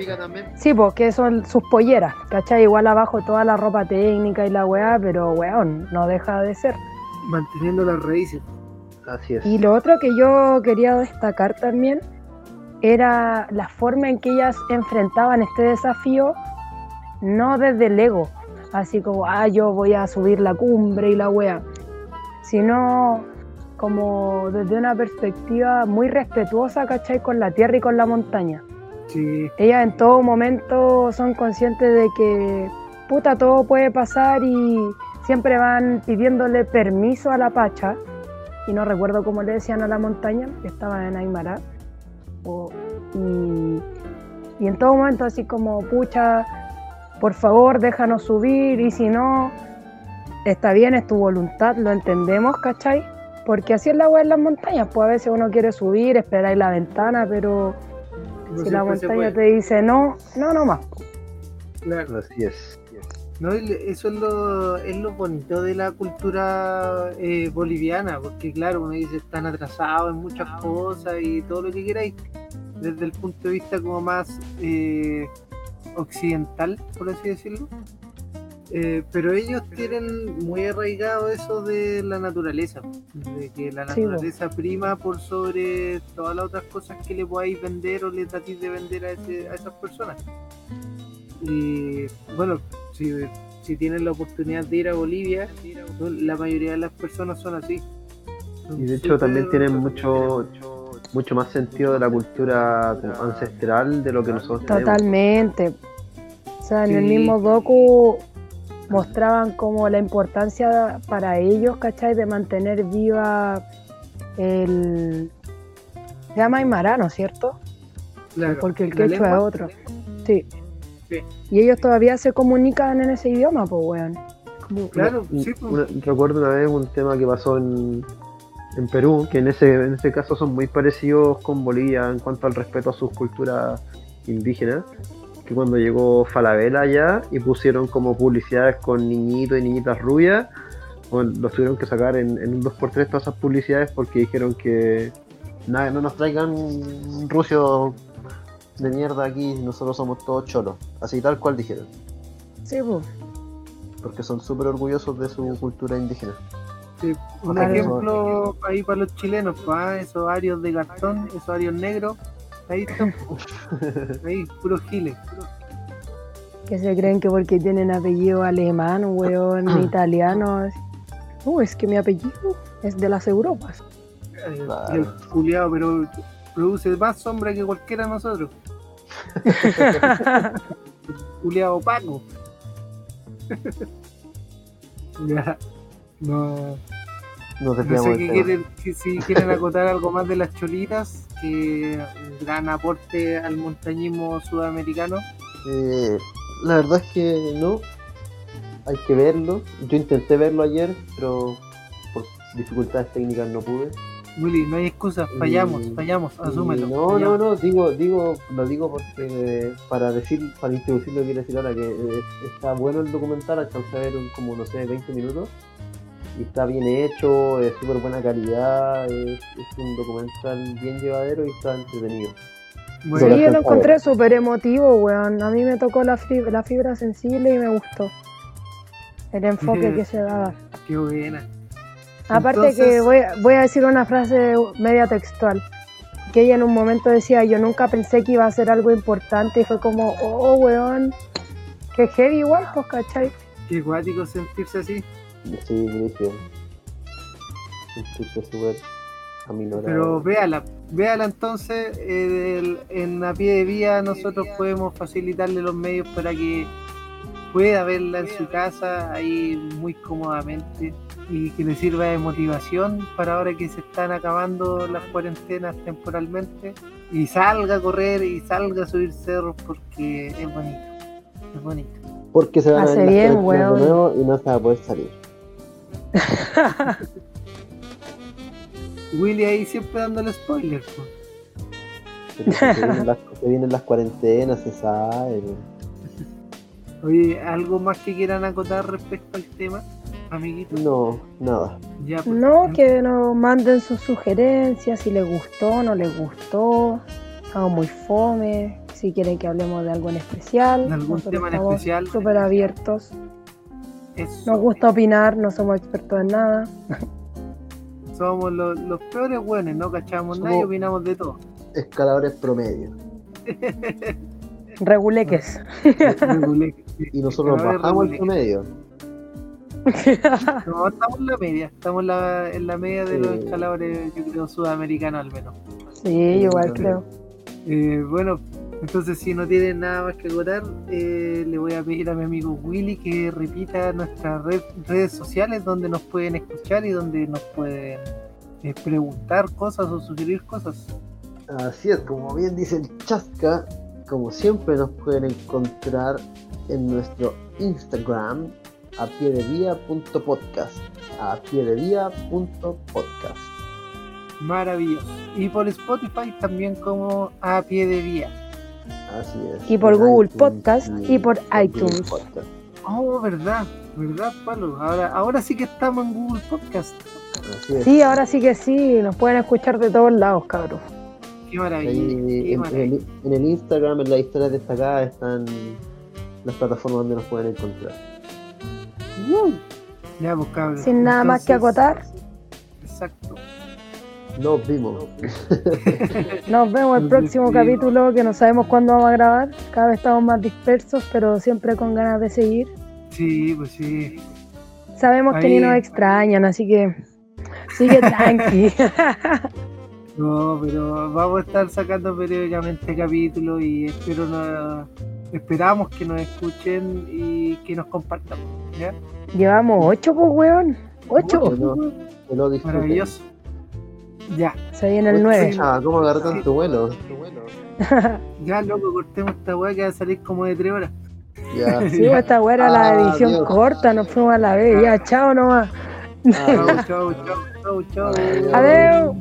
Sí, porque son sus polleras, ¿cachai? Igual abajo toda la ropa técnica y la weá, pero weón, no deja de ser. Manteniendo las raíces. Así es. Y lo otro que yo quería destacar también era la forma en que ellas enfrentaban este desafío, no desde el ego, así como, ah, yo voy a subir la cumbre y la wea, sino como desde una perspectiva muy respetuosa, ¿cachai? Con la tierra y con la montaña. Sí, Ellas en todo momento son conscientes de que, puta, todo puede pasar y siempre van pidiéndole permiso a la Pacha. Y no recuerdo cómo le decían a la montaña, que estaba en Aymara. O- y, y en todo momento así como, pucha, por favor, déjanos subir y si no, está bien, es tu voluntad, lo entendemos, ¿cachai? Porque así es la weá en las montañas, pues a veces uno quiere subir, esperar en la ventana, pero no si la montaña te dice no, no, no más. Claro. Así es. No, eso es lo, es lo bonito de la cultura eh, boliviana, porque claro, uno dice están atrasados en muchas cosas y todo lo que queráis, desde el punto de vista como más eh, occidental, por así decirlo. Eh, pero ellos tienen muy arraigado eso de la naturaleza, de que la Sí, naturaleza prima por sobre todas las otras cosas que le podáis vender o le tratéis de vender a, ese- a esas personas. Y bueno, si, si tienen la oportunidad de ir a Bolivia, la mayoría de las personas son así. Son Y de hecho también tienen mucho mucho más sentido de la cultura ancestral de lo que nosotros tenemos. Totalmente. O sea, en el mismo docu mostraban como la importancia para ellos, ¿cachai? De mantener viva el... Se llama Aymara, ¿no es cierto? Claro, Porque el quechua es otro. Sí. Sí. Y ellos todavía se comunican en ese idioma, pues, weón. Como Claro, una- sí, pues. una- recuerdo una vez un tema que pasó en, en Perú, que en ese, en ese caso son muy parecidos con Bolivia en cuanto al respeto a sus culturas indígenas, que cuando llegó Falabella allá y pusieron como publicidades con niñitos y niñitas rubias, bueno, los tuvieron que sacar en, en un 2x3 todas esas publicidades porque dijeron que nada, no nos traigan rusios de mierda aquí, nosotros somos todos cholos. Así tal cual dijeron. Sí, pues. Porque son súper orgullosos de su cultura indígena. Sí, un ejemplo ahí para los chilenos, esos arios de cartón, esos arios negros, ahí están, [laughs] ahí, puros giles. Que se creen que porque tienen apellido alemán, weón, italiano. Uh, es que mi apellido es de las Europas. Claro. el culiao, pero produce más sombra que cualquiera de nosotros. [laughs] Culeado Paco. [laughs] ya, no, No sé tema. quieren, si, si quieren acotar algo más de las cholitas, que gran aporte al montañismo sudamericano. Eh, la verdad es que no. Hay que verlo. Yo intenté verlo ayer, pero por dificultades técnicas no pude. Willy, no hay excusas, fallamos, Y- fallamos, asúmelo. No, no, fallamos. no, digo, digo, lo digo porque eh, para decir, para introducir lo que quiero decir ahora, que eh, está bueno el documental, alcancé a ver un- como, no sé, 20 minutos. Y está bien hecho, es súper buena calidad, es, es un documental bien llevadero y está entretenido. Bueno, Sí, yo lo encontré súper emotivo, weón. A mí me tocó la fibra, la fibra sensible y me gustó. El enfoque que se daba. [laughs] qué buena. Aparte que voy, a- voy a decir una frase media textual. Que ella en un momento decía, yo nunca pensé que iba a ser algo importante y fue como, oh, weón, que heavy igual, pues, ¿cachai? Qué guático sentirse así. Sí, inicio. Sentirse súper aminorado. Pero véala, véala entonces, eh, el- en a pie de vía nosotros podemos facilitarle los medios para que pueda verla en su casa ahí muy cómodamente y que le sirva de motivación para ahora que se están acabando las cuarentenas temporalmente y salga a correr y salga a subir cerros porque es bonito, es bonito. Porque se van a Hace ver las bien, de nuevo y no se va a poder salir. [laughs] Willy ahí siempre dándole spoiler. pues. Pero se, vienen las, se vienen las cuarentenas, se sabe. Oye, ¿algo más que quieran acotar respecto al tema, amiguitos? No, nada. Ya, pues, No, que nos manden sus sugerencias, si les gustó, no les gustó, estamos muy fome, si quieren que hablemos de algo en especial, De algún tema en especial. súper abiertos, eso. nos gusta opinar, no somos expertos en nada, Somos los, los peores buenos, no cachamos nada y Somos- opinamos de todo. Escaladores promedio. reguleques. [laughs] Y nosotros Escaladores bajamos el promedio. [laughs] No, estamos en la media, estamos en la, en la media de los escaladores, yo creo, sudamericanos al menos. sí, igual creo. Eh, bueno, entonces si no tienen nada más que acotar, eh, le voy a pedir a mi amigo Willy que repita nuestras red- redes sociales donde nos pueden escuchar y donde nos pueden eh, preguntar cosas o sugerir cosas. Así es, como bien dice el Chasca, como siempre nos pueden encontrar en nuestro Instagram a pie de vía.podcast. A pie de vía.podcast. Maravilloso. Y por Spotify también como a pie de vía. Así es. Y por Google iTunes Podcast y por iTunes. Podcast. Oh, verdad, verdad, Palo. Ahora, ahora sí que estamos en Google Podcast. Así es. Sí, ahora sí que sí, nos pueden escuchar de todos lados, cabros. Qué maravilla, Ahí, qué en, el, en el Instagram, en las historias destacadas, están las plataformas donde nos pueden encontrar. Uh. Ya, pues cabros. Sin nada más que acotar, Exacto. Nos vimos. [laughs] nos vemos el próximo capítulo que no sabemos cuándo vamos a grabar. Cada vez estamos más dispersos, pero siempre con ganas de seguir. Sí, pues sí. Sabemos que ni nos extrañan, así que sigue tranqui. [laughs] No, pero vamos a estar sacando periódicamente capítulos y espero no, esperamos que nos escuchen y que nos compartan. ¿ya? Llevamos ocho, pues, weón. Ocho. Que lo disfruten. Maravilloso. Ya, Se viene el 9. Ah, ¿cómo agarré tanto vuelo? [laughs] ya loco, cortemos esta weá que va a salir como de tres horas. Ya. [laughs] Sí, pues, esta weá era la Ah, edición Dios. corta, nos fuimos a la vez. Ya, chao nomás. Chau, chau, chau, chau, chau. [laughs] Adiós. Adiós.